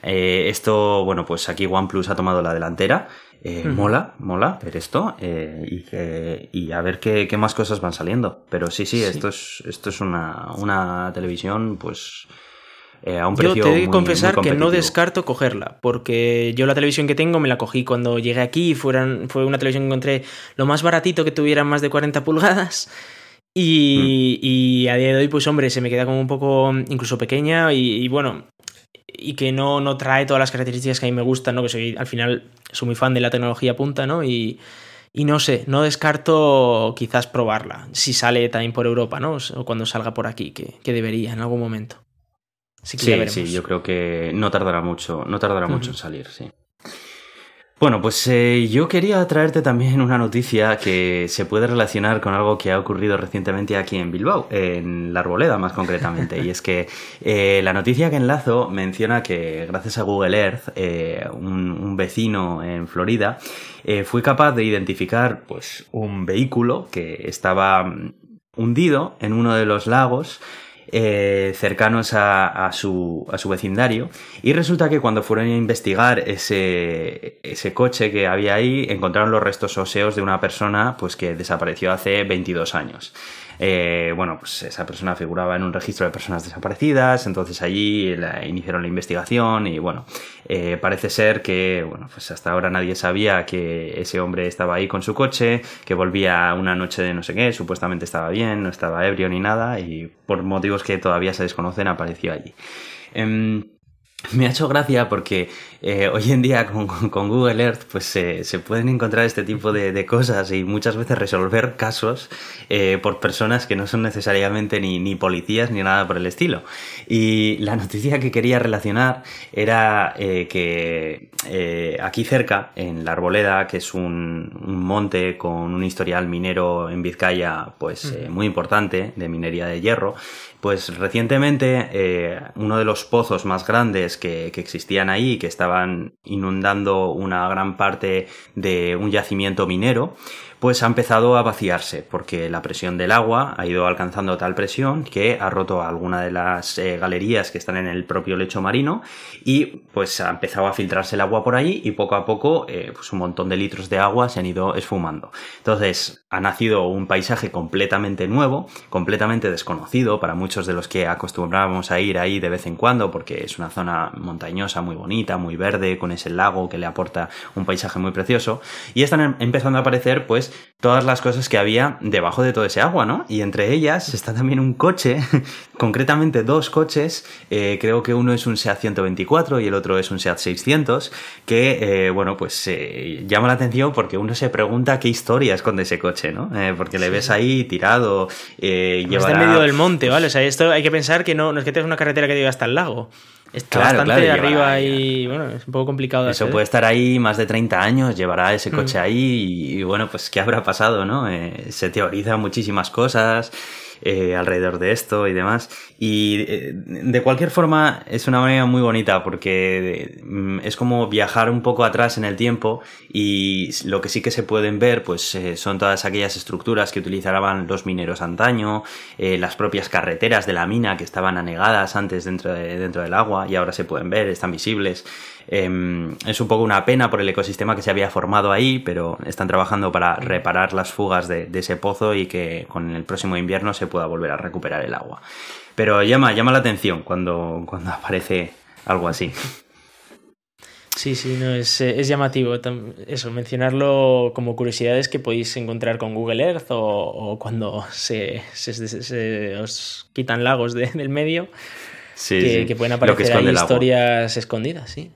Eh, esto, bueno, pues aquí OnePlus ha tomado la delantera eh, mola, mola ver esto eh, y, a ver qué, más cosas van saliendo. Pero sí, sí, esto es, esto es una, televisión, pues. Eh, a un precio yo te que confesar que no descarto cogerla, porque yo la televisión que tengo me la cogí cuando llegué aquí, fueran, fue una televisión que encontré lo más baratito que tuviera más de 40 pulgadas. Y, mm. y, a día de hoy, pues hombre, se me queda como un poco incluso pequeña y, bueno, y que no, no trae todas las características que a mí me gustan, ¿no? Que soy, al final, soy muy fan de la tecnología punta, ¿no? Y, y no sé, no descarto quizás probarla, si sale también por Europa, ¿no? O cuando salga por aquí, que, que debería en algún momento. sí, sí, yo creo que no tardará mucho, no tardará mucho en salir, sí. Bueno, pues eh, yo quería traerte también una noticia que se puede relacionar con algo que ha ocurrido recientemente aquí en Bilbao, en la Arboleda más concretamente. y es que eh, la noticia que enlazo menciona que gracias a Google Earth, eh, un, vecino en Florida fue capaz de identificar pues, un vehículo que estaba mm, hundido en uno de los lagos eh, cercanos a, su, a, su, vecindario. Y resulta que cuando fueron a investigar ese, ese coche que había ahí, encontraron los restos óseos de una persona pues, que desapareció hace 22 años. Eh, bueno, pues esa persona figuraba en un registro de personas desaparecidas, entonces allí iniciaron la investigación y bueno, eh, parece ser que, bueno, pues hasta ahora nadie sabía que ese hombre estaba ahí con su coche, que volvía una noche de no sé qué, supuestamente estaba bien, no estaba ebrio ni nada y por motivos que todavía se desconocen apareció allí. Em, me ha hecho gracia porque eh, hoy en día con, Google Earth pues se pueden encontrar este tipo de, cosas y muchas veces resolver casos eh, por personas que no son necesariamente ni, ni, policías ni nada por el estilo. Y la noticia que quería relacionar era eh, que aquí cerca, en la Arboleda, que es un, un, monte con un historial minero en Vizcaya pues muy importante de minería de hierro, pues recientemente eh, uno de los pozos más grandes que, que, existían ahí, que estaban inundando una gran parte de un yacimiento minero, pues ha empezado a vaciarse porque la presión del agua ha ido alcanzando tal presión que ha roto alguna de las eh, galerías que están en el propio lecho marino y pues ha empezado a filtrarse el agua por ahí y poco a poco eh, pues un montón de litros de agua se han ido esfumando. Entonces ha nacido un paisaje completamente nuevo, completamente desconocido para muchos de los que acostumbrábamos a ir ahí de vez en cuando porque es una zona montañosa muy bonita, muy verde, con ese lago que le aporta un paisaje muy precioso y están em-, empezando a aparecer pues todas las cosas que había debajo de todo ese agua, ¿no? Y entre ellas está también un coche, concretamente dos coches, eh, creo que uno es un SEAT 124 y el otro es un SEAT 600, que, eh, bueno, pues eh, llama la atención porque uno se pregunta qué historia esconde ese coche, ¿no? porque le ves ahí tirado, lleva Está en medio del monte, ¿vale? O sea, esto hay que pensar que no, no es que tengas una carretera que llegue hasta el lago. Está bastante arriba y bueno, es un poco complicado. Eso puede estar ahí más de 30 años, llevará ese mm. coche ahí y, bueno, pues qué habrá pasado, ¿no? Eh, se teorizan muchísimas cosas eh, alrededor de esto y demás. Y eh, de cualquier forma es una manera muy bonita porque mm, es como viajar un poco atrás en el tiempo y lo que sí que se pueden ver pues eh, son todas aquellas estructuras que utilizaban los mineros antaño, las propias carreteras de la mina que estaban anegadas antes dentro, dentro del agua y ahora se pueden ver, están visibles. Em, es un poco una pena por el ecosistema que se había formado ahí, pero están trabajando para reparar las fugas de, ese pozo y que con el próximo invierno se pueda volver a recuperar el agua. Pero llama, llama la atención cuando, cuando aparece algo así. Sí, sí, no, es, es llamativo eso, mencionarlo como curiosidades que podéis encontrar con Google Earth o, cuando se, se, os quitan lagos del medio, que, que, pueden aparecer ahí historias escondidas, sí.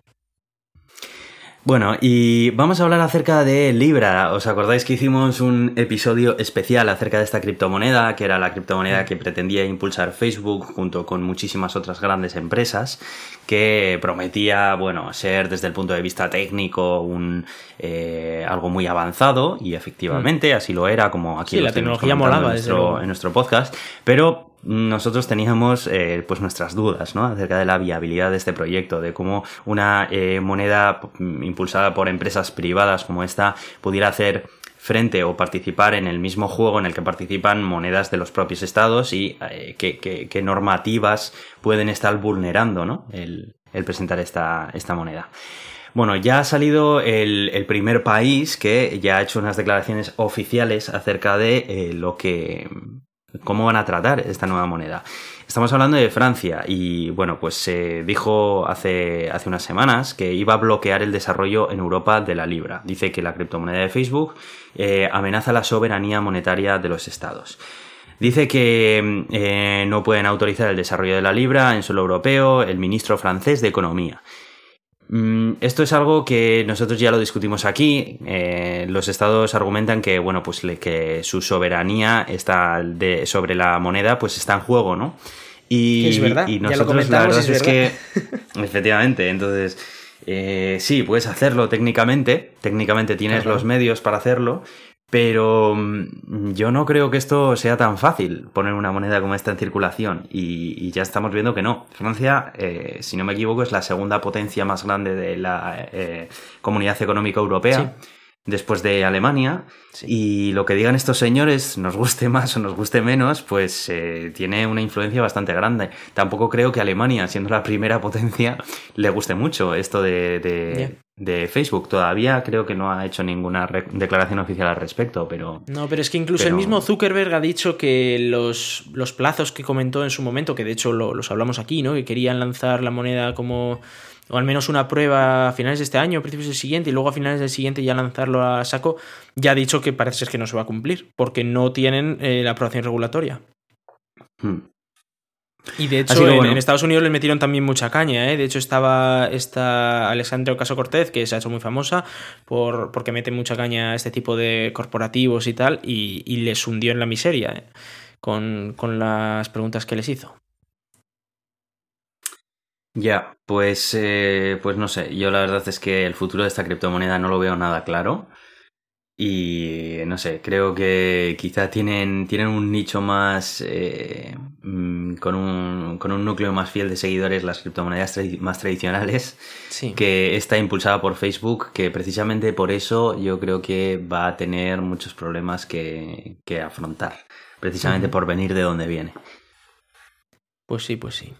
Bueno, y vamos a hablar acerca de Libra. ¿Os acordáis que hicimos un episodio especial acerca de esta criptomoneda, que era la criptomoneda que pretendía impulsar Facebook junto con muchísimas otras grandes empresas, que prometía, bueno, ser desde el punto de vista técnico un eh, algo muy avanzado y efectivamente mm. así lo era, como aquí sí, la tecnología molaba en nuestro, en nuestro podcast, pero nosotros teníamos eh, pues nuestras dudas ¿no? acerca de la viabilidad de este proyecto, de cómo una eh, moneda impulsada por empresas privadas como esta pudiera hacer frente o participar en el mismo juego en el que participan monedas de los propios estados y eh, qué, normativas pueden estar vulnerando ¿no? el, presentar esta, esta moneda. Bueno, ya ha salido el, primer país que ya ha hecho unas declaraciones oficiales acerca de lo que cómo van a tratar esta nueva moneda. Estamos hablando de Francia y bueno, pues se dijo hace, hace unas semanas que iba a bloquear el desarrollo en Europa de la libra. Dice que la criptomoneda de Facebook eh, amenaza la soberanía monetaria de los estados. Dice que eh, no pueden autorizar el desarrollo de la libra en suelo europeo el ministro francés de Economía. Mm, esto es algo que nosotros ya lo discutimos aquí. Eh, los estados argumentan que, bueno, pues que su soberanía está sobre la moneda, pues está en juego, ¿no? Y, es verdad. Y nosotros la verdad es, que, efectivamente, entonces, eh, sí, puedes hacerlo técnicamente. Técnicamente tienes los medios para hacerlo, pero mm, yo no creo que esto sea tan fácil, poner una moneda como esta en circulación. Y, ya estamos viendo que no. Francia, eh, si no me equivoco, es la segunda potencia más grande de la eh, comunidad económica europea. Después de Alemania, y lo que digan estos señores, nos guste más o nos guste menos, pues eh, tiene una influencia bastante grande. Tampoco creo que Alemania, siendo la primera potencia, le guste mucho esto de, de Facebook. Todavía creo que no ha hecho ninguna declaración oficial al respecto, pero... No, pero es que incluso el mismo Zuckerberg ha dicho que los, los, plazos que comentó en su momento, que de hecho los hablamos aquí, ¿no? Que querían lanzar la moneda como... o al menos una prueba a finales de este año, principios del siguiente, y luego a finales del siguiente ya lanzarlo a saco, ya ha dicho que parece ser que no se va a cumplir, porque no tienen eh, la aprobación regulatoria. Hmm. Y de hecho, en, Estados Unidos le metieron también mucha caña, ¿eh? De hecho, estaba esta Alexandria Ocaso Cortez, que se ha hecho muy famosa por, porque mete mucha caña a este tipo de corporativos y tal, y, les hundió en la miseria ¿eh? con, las preguntas que les hizo. Ya, pues, eh, pues no sé, yo la verdad es que el futuro de esta criptomoneda no lo veo nada claro. Y no sé, creo que quizá tienen, tienen un nicho más eh, mm, con, un, con un núcleo más fiel de seguidores las criptomonedas más tradicionales que está impulsada por Facebook, que precisamente por eso yo creo que va a tener muchos problemas que, que afrontar, precisamente por venir de donde viene. Pues sí, pues sí.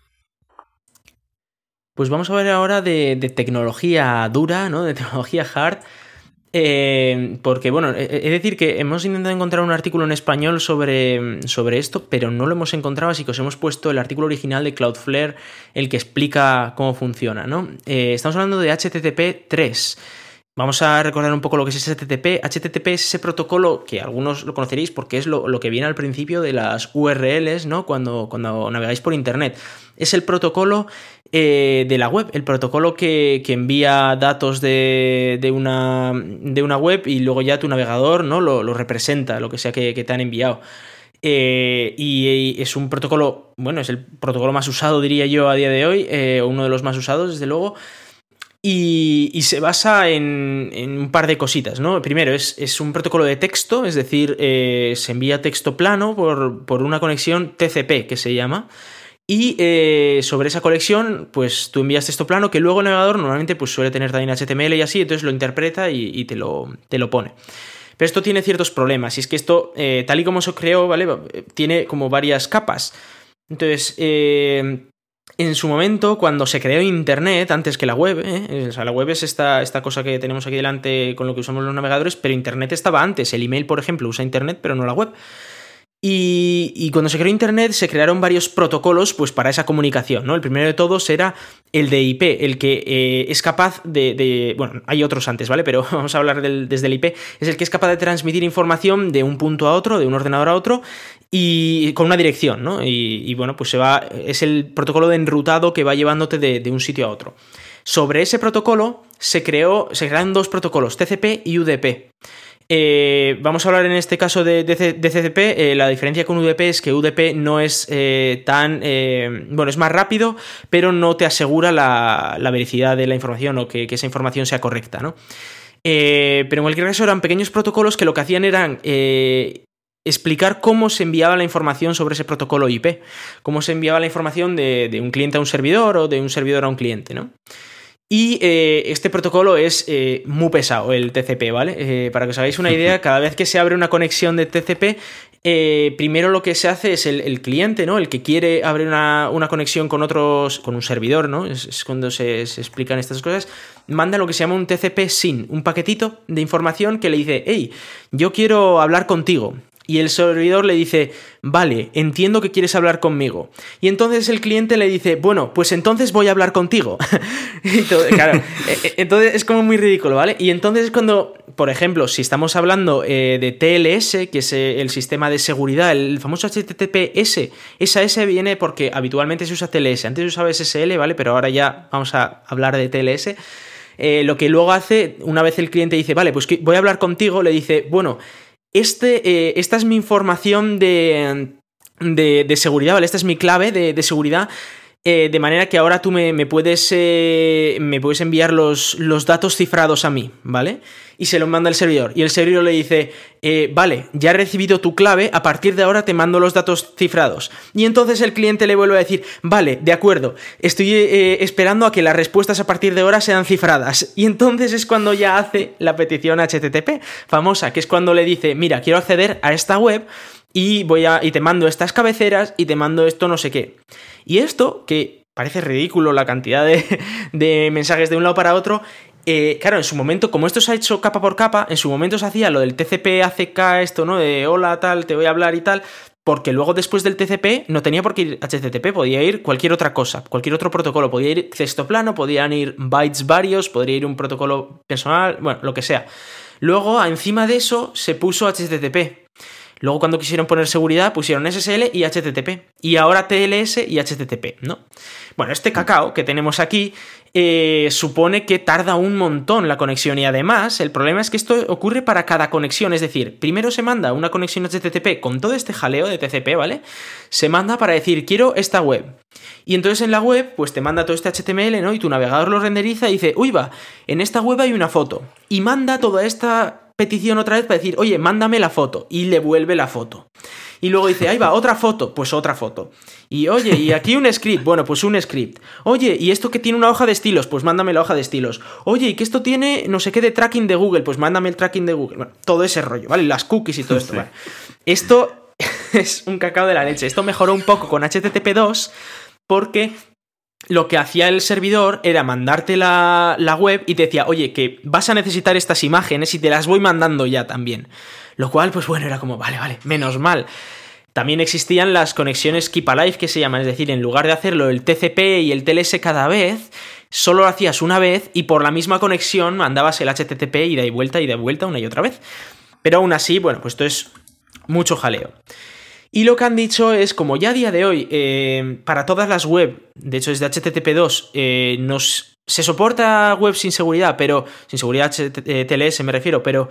Pues vamos a ver ahora de, tecnología dura, ¿no? De tecnología hard. Eh, porque, bueno, es decir que hemos intentado encontrar un artículo en español sobre, sobre, esto, pero no lo hemos encontrado, así que os hemos puesto el artículo original de Cloudflare, el que explica cómo funciona, ¿no? Eh, estamos hablando de HTTP 3. Vamos a recordar un poco lo que es HTTP. HTTP es ese protocolo que algunos lo conoceréis porque es lo, que viene al principio de las URLs, ¿no? Cuando, cuando navegáis por Internet. Es el protocolo eh, de la web, el protocolo que, envía datos de, una, de, una, web y luego ya tu navegador ¿no? lo, representa, lo que sea que, te han enviado. Eh, y, es un protocolo, bueno, es el protocolo más usado, diría yo, a día de hoy, eh, uno de los más usados, desde luego. Y, se basa en, un par de cositas, ¿no? Primero, es, un protocolo de texto, es decir, se envía texto plano por, por una conexión TCP, que se llama. Y eh, sobre esa colección, pues tú envías texto plano que luego el navegador normalmente pues, suele tener también HTML y así, entonces lo interpreta y, te, lo, te, lo, pone. Pero esto tiene ciertos problemas, y es que esto, eh, tal y como se creó, ¿vale? Tiene como varias capas. Entonces, eh, en su momento, cuando se creó Internet, antes que la web, o sea, la web es esta, esta cosa que tenemos aquí delante con lo que usamos los navegadores, pero Internet estaba antes. El email, por ejemplo, usa Internet, pero no la web. Y, cuando se creó Internet se crearon varios protocolos pues, para esa comunicación. El primero de todos era el de IP, el que eh, es capaz de, Bueno, hay otros antes, ¿vale? Pero vamos a hablar desde el IP. Es el que es capaz de transmitir información de un punto a otro, de un ordenador a otro, y con una dirección, ¿no? Y, bueno, pues se va. Es el protocolo de enrutado que va llevándote de, de un sitio a otro. Sobre ese protocolo se creó. Se crearon dos protocolos, TCP y UDP. Eh, vamos a hablar en este caso de, CCP. Eh, la diferencia con UDP es que UDP no es eh, tan. bueno, es más rápido, pero no te asegura la, la veracidad de la información o que, esa información sea correcta, ¿no? pero en cualquier caso eran pequeños protocolos que lo que hacían eran explicar cómo se enviaba la información sobre ese protocolo IP, cómo se enviaba la información de, de un cliente a un servidor o de un servidor a un cliente, ¿no? Y eh, este protocolo es eh, muy pesado, el TCP, ¿vale? Eh, para que os hagáis una idea, cada vez que se abre una conexión de TCP, primero lo que se hace es el, cliente, ¿no? El que quiere abrir una, conexión con otros, con un servidor, ¿no? Es, cuando se, se, explican estas cosas, manda lo que se llama un TCP SYN, un paquetito de información que le dice, hey, yo quiero hablar contigo y el servidor le dice, vale, entiendo que quieres hablar conmigo. Y entonces el cliente le dice, bueno, pues entonces voy a hablar contigo. claro, e, e, entonces es como muy ridículo, ¿vale? Y entonces es cuando, por ejemplo, si estamos hablando eh, de TLS, que es eh, el sistema de seguridad, el famoso HTTPS, esa S viene porque habitualmente se usa TLS, antes se usaba SSL, ¿vale? Pero ahora ya vamos a hablar de TLS. Eh, lo que luego hace, una vez el cliente dice, vale, pues voy a hablar contigo, le dice, bueno, este, eh, esta es mi información de, de, seguridad, ¿vale? Esta es mi clave de, seguridad. Eh, de manera que ahora tú me, puedes, eh, me puedes enviar los, los, datos cifrados a mí, ¿vale? Y se los manda el servidor. Y el servidor le dice, vale, ya he recibido tu clave, a partir de ahora te mando los datos cifrados. Y entonces el cliente le vuelve a decir, vale, de acuerdo, estoy esperando a que las respuestas a partir de ahora sean cifradas. Y entonces es cuando ya hace la petición HTTP famosa, que es cuando le dice, mira, quiero acceder a esta web y voy a y te mando estas cabeceras y te mando esto no sé qué. Y esto que parece ridículo la cantidad de, mensajes de un lado para otro, eh, claro, en su momento, como esto se ha hecho capa por capa, en su momento se hacía lo del TCP, ACK, esto, ¿no? De hola, tal, te voy a hablar y tal, porque luego después del TCP no tenía por qué ir HTTP, podía ir cualquier otra cosa, cualquier otro protocolo, podía ir texto plano, podían ir bytes varios, podría ir un protocolo personal, bueno, lo que sea. Luego, encima de eso, se puso HTTP. Luego cuando quisieron poner seguridad pusieron SSL y HTTP. Y ahora TLS y HTTP, ¿no? Bueno, este cacao que tenemos aquí eh, supone que tarda un montón la conexión y además el problema es que esto ocurre para cada conexión, es decir, primero se manda una conexión HTTP con todo este jaleo de TCP, ¿vale? Se manda para decir quiero esta web. Y entonces en la web, pues te manda todo este HTML, ¿no? Y tu navegador lo renderiza y dice, uy, va, en esta web hay una foto. Y manda toda esta petición otra vez para decir, oye, mándame la foto. Y le vuelve la foto. Y luego dice, ahí va, otra foto, pues otra foto. Y oye, y aquí un script, bueno, pues un script. Oye, y esto que tiene una hoja de estilos, pues mándame la hoja de estilos. Oye, y que esto tiene no sé qué de tracking de Google, pues mándame el tracking de Google. Bueno, todo ese rollo, ¿vale? Las cookies y todo esto, ¿vale? Esto es un cacao de la leche. Esto mejoró un poco con HTTP 2 porque lo que hacía el servidor era mandarte la, web y te decía, oye, que vas a necesitar estas imágenes y te las voy mandando ya también. Lo cual, pues bueno, era como, vale, vale, menos mal. También existían las conexiones Keep Alive que se llaman, es decir, en lugar de hacerlo el TCP y el TLS cada vez, solo lo hacías una vez y por la misma conexión mandabas el HTTP y de vuelta y de vuelta una y otra vez. Pero aún así, bueno, pues esto es mucho jaleo. Y lo que han dicho es, como ya a día de hoy, eh, para todas las web, de hecho desde HTTP2, eh, nos, se soporta web sin seguridad, pero sin seguridad TLS me refiero, pero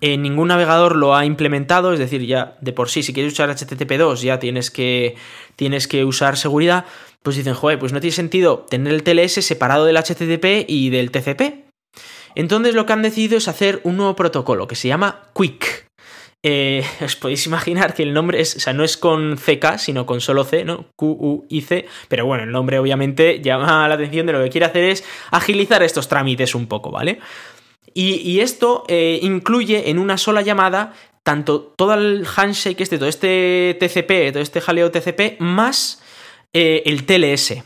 eh, ningún navegador lo ha implementado, es decir, ya de por sí, si quieres usar HTTP2 ya tienes que, tienes que usar seguridad, pues dicen, joder, pues no tiene sentido tener el TLS separado del HTTP y del TCP. Entonces lo que han decidido es hacer un nuevo protocolo que se llama Quick. Eh, os podéis imaginar que el nombre es, o sea, no es con CK, sino con solo C, ¿no? Q-U-I-C, pero bueno, el nombre obviamente llama la atención de lo que quiere hacer es agilizar estos trámites un poco, ¿vale? Y, esto eh, incluye en una sola llamada tanto todo el handshake este, todo este TCP, todo este jaleo TCP, más eh, el TLS.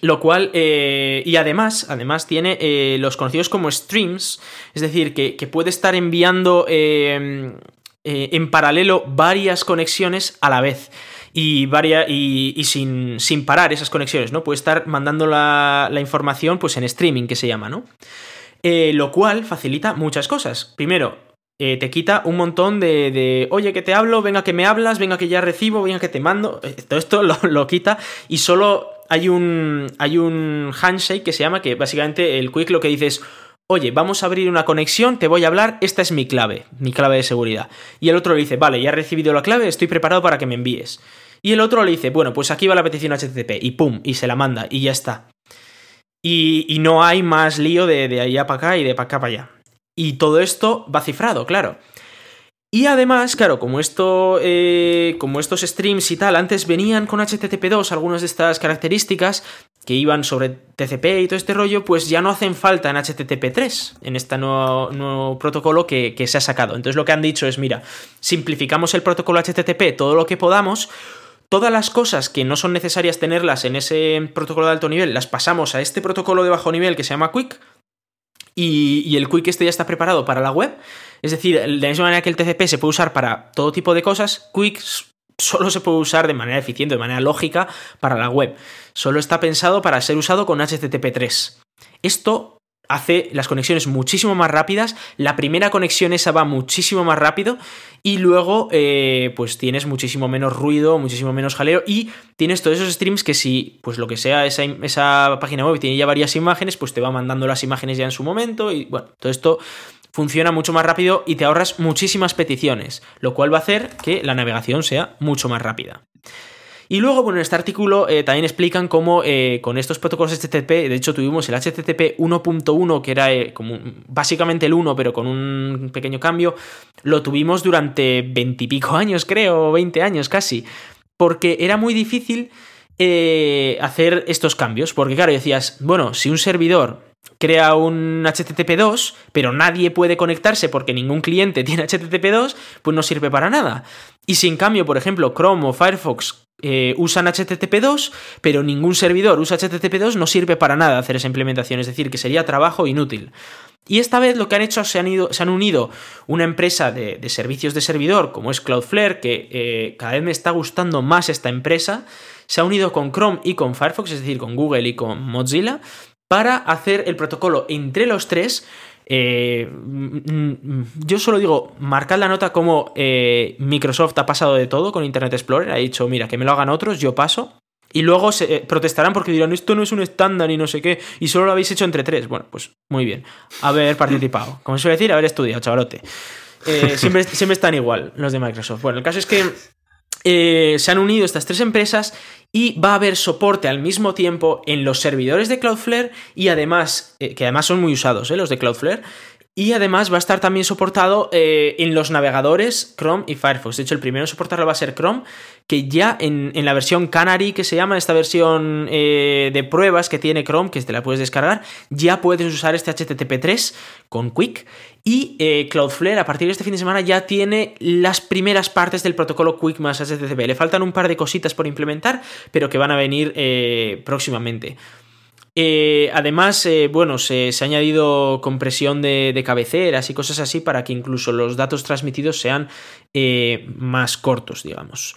Lo cual, eh, y además, además tiene eh, los conocidos como streams, es decir, que, puede estar enviando, eh, eh, en paralelo varias conexiones a la vez y, y, sin, sin, parar esas conexiones, ¿no? Puede estar mandando la, información pues en streaming, que se llama, ¿no? Lo cual facilita muchas cosas. Primero, te quita un montón de, oye, que te hablo, venga que me hablas, venga que ya recibo, venga que te mando. Todo esto lo, lo quita y solo hay un, hay un handshake que se llama que básicamente el quick lo que dice es, oye, vamos a abrir una conexión, te voy a hablar, esta es mi clave, mi clave de seguridad. Y el otro le dice, vale, ya he recibido la clave, estoy preparado para que me envíes. Y el otro le dice, bueno, pues aquí va la petición HTTP, y pum, y se la manda, y ya está. Y, no hay más lío de, de allá para acá y de para acá para allá. Y todo esto va cifrado, claro. Y además, claro, como esto. Eh, como estos streams y tal, antes venían con HTTP2 algunas de estas características que iban sobre TCP y todo este rollo, pues ya no hacen falta en HTTP3, en este nuevo, protocolo que, que se ha sacado. Entonces lo que han dicho es, mira, simplificamos el protocolo HTTP todo lo que podamos, todas las cosas que no son necesarias tenerlas en ese protocolo de alto nivel, las pasamos a este protocolo de bajo nivel que se llama Quick, y, el Quick este ya está preparado para la web. Es decir, de la misma manera que el TCP se puede usar para todo tipo de cosas, Quick solo se puede usar de manera eficiente, de manera lógica para la web. Solo está pensado para ser usado con HTTP3. Esto hace las conexiones muchísimo más rápidas, la primera conexión esa va muchísimo más rápido y luego eh, pues tienes muchísimo menos ruido, muchísimo menos jaleo y tienes todos esos streams que si pues lo que sea esa, esa página web tiene ya varias imágenes pues te va mandando las imágenes ya en su momento y bueno, todo esto funciona mucho más rápido y te ahorras muchísimas peticiones, lo cual va a hacer que la navegación sea mucho más rápida. Y luego, bueno, en este artículo eh, también explican cómo eh, con estos protocolos HTTP, de hecho tuvimos el HTTP 1.1, que era eh, básicamente el 1, pero con un pequeño cambio, lo tuvimos durante 20 y pico años, creo, 20 años casi, porque era muy difícil hacer estos cambios, porque claro, decías, bueno, si un servidor crea un HTTP2, pero nadie puede conectarse porque ningún cliente tiene HTTP2, pues no sirve para nada. Y si en cambio, por ejemplo, Chrome o Firefox eh, usan HTTP2, pero ningún servidor usa HTTP2, no sirve para nada hacer esa implementación, es decir, que sería trabajo inútil. Y esta vez lo que han hecho se han, se han unido una empresa de, servicios de servidor como es Cloudflare, que eh, cada vez me está gustando más esta empresa, se ha unido con Chrome y con Firefox, es decir, con Google y con Mozilla, para hacer el protocolo entre los tres. Eh, mm, mm, yo solo digo, marcad la nota como eh, Microsoft ha pasado de todo con Internet Explorer, ha dicho, mira, que me lo hagan otros, yo paso. Y luego se eh, protestarán porque dirán, esto no es un estándar y no sé qué, y solo lo habéis hecho entre tres. Bueno, pues muy bien. Haber participado. Como se suele decir, haber estudiado, chavalote. siempre, siempre están igual los de Microsoft. Bueno, el caso es que eh, se han unido estas tres empresas y va a haber soporte al mismo tiempo en los servidores de Cloudflare y además, eh, que además son muy usados eh, los de Cloudflare, y además va a estar también soportado en los navegadores Chrome y Firefox. De hecho, el primero en soportarlo va a ser Chrome, que ya en, la versión Canary, que se llama esta versión de pruebas que tiene Chrome, que te la puedes descargar, ya puedes usar este HTTP3 con Quick. Y eh, Cloudflare a partir de este fin de semana ya tiene las primeras partes del protocolo Quick más HTTP. Le faltan un par de cositas por implementar, pero que van a venir eh, próximamente. Eh, además, bueno, se, ha añadido compresión de, de, cabeceras y cosas así para que incluso los datos transmitidos sean más cortos, digamos.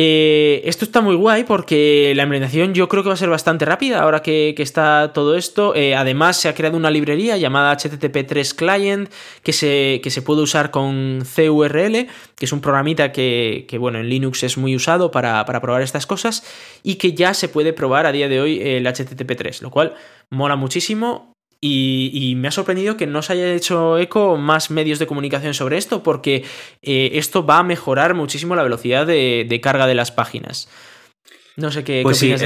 Eh, esto está muy guay porque la implementación yo creo que va a ser bastante rápida ahora que, está todo esto. Eh, además, se ha creado una librería llamada HTTP3 Client que se, que se puede usar con CURL, que es un programita que, bueno, en Linux es muy usado para, para, probar estas cosas y que ya se puede probar a día de hoy el HTTP3, lo cual mola muchísimo. Y, me ha sorprendido que no se haya hecho eco más medios de comunicación sobre esto, porque eh, esto va a mejorar muchísimo la velocidad de, carga de las páginas. No sé qué, pues opinas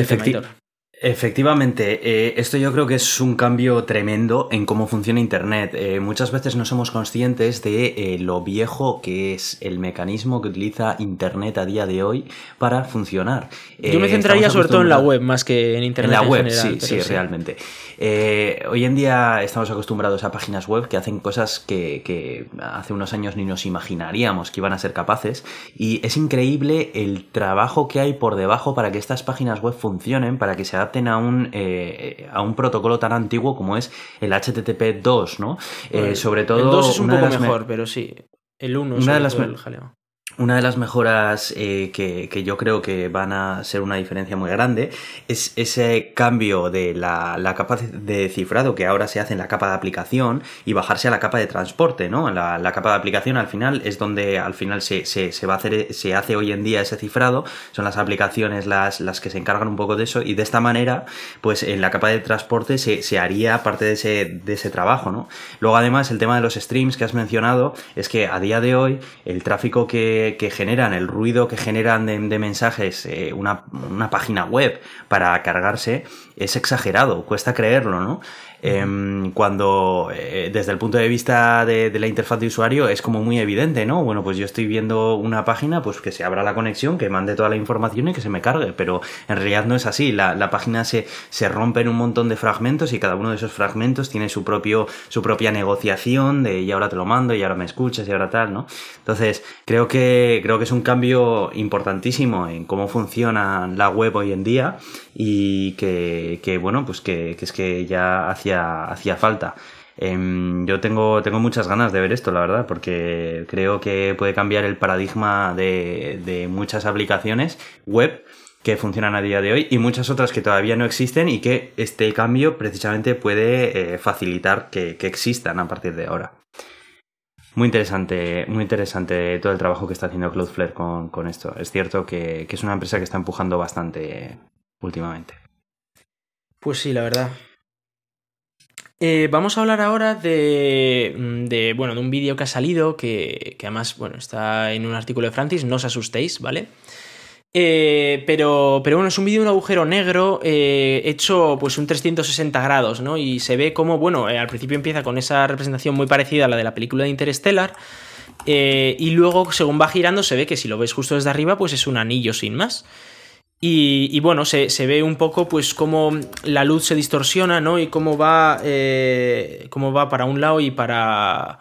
Efectivamente, eh, esto yo creo que es un cambio tremendo en cómo funciona Internet. Eh, muchas veces no somos conscientes de lo viejo que es el mecanismo que utiliza Internet a día de hoy para funcionar. Yo me centraría sobre todo en la web más que en Internet. En la web, sí, sí, realmente. Eh, hoy en día estamos acostumbrados a páginas web que hacen cosas que, hace unos años ni nos imaginaríamos que iban a ser capaces y es increíble el trabajo que hay por debajo para que estas páginas web funcionen, para que se adapten a un, eh, a un protocolo tan antiguo como es el HTTP 2, ¿no? Eh, sobre todo... El 2 es un poco mejor, pero sí. el 1 Una de las el jaleo. Una de las mejoras eh, que, que yo creo que van a ser una diferencia muy grande es ese cambio de la, la capa de cifrado que ahora se hace en la capa de aplicación y bajarse a la capa de transporte, ¿no? La, la capa de aplicación al final es donde al final se, se, se va a hacer, se hace hoy en día ese cifrado, son las aplicaciones las, las que se encargan un poco de eso y de esta manera, pues en la capa de transporte se, se haría parte de ese, de ese trabajo, ¿no? Luego además el tema de los streams que has mencionado es que a día de hoy el tráfico que, que generan, el ruido que generan de, mensajes eh, una, una, página web para cargarse es exagerado, cuesta creerlo, ¿no? Eh, cuando desde el punto de vista de, de, la interfaz de usuario es como muy evidente, ¿no? Bueno, pues yo estoy viendo una página, pues que se abra la conexión, que mande toda la información y que se me cargue, pero en realidad no es así, la, la página se, se, rompe en un montón de fragmentos y cada uno de esos fragmentos tiene su, propio, su propia negociación de y ahora te lo mando y ahora me escuchas y ahora tal, ¿no? Entonces, creo que, creo que es un cambio importantísimo en cómo funciona la web hoy en día y que, que bueno, pues que, es que ya hacía hacía falta. Eh, yo tengo, tengo muchas ganas de ver esto, la verdad, porque creo que puede cambiar el paradigma de, de, muchas aplicaciones web que funcionan a día de hoy y muchas otras que todavía no existen y que este cambio precisamente puede eh, facilitar que, que existan a partir de ahora. Muy interesante, muy interesante todo el trabajo que está haciendo Cloudflare con, con esto. Es cierto que, es una empresa que está empujando bastante últimamente. Pues sí, la verdad. Eh, vamos a hablar ahora de, de, bueno, de un vídeo que ha salido, que, que, además bueno, está en un artículo de Francis, no os asustéis, ¿vale? Eh, pero, pero bueno, es un vídeo de un agujero negro eh, hecho pues un 360 grados, ¿no? Y se ve como, bueno, al principio empieza con esa representación muy parecida a la de la película de Interstellar. y luego, según va girando, se ve que si lo ves justo desde arriba, pues es un anillo sin más. Y, bueno, se, se, ve un poco pues cómo la luz se distorsiona, ¿no? Y cómo va, eh, cómo va para un lado y para,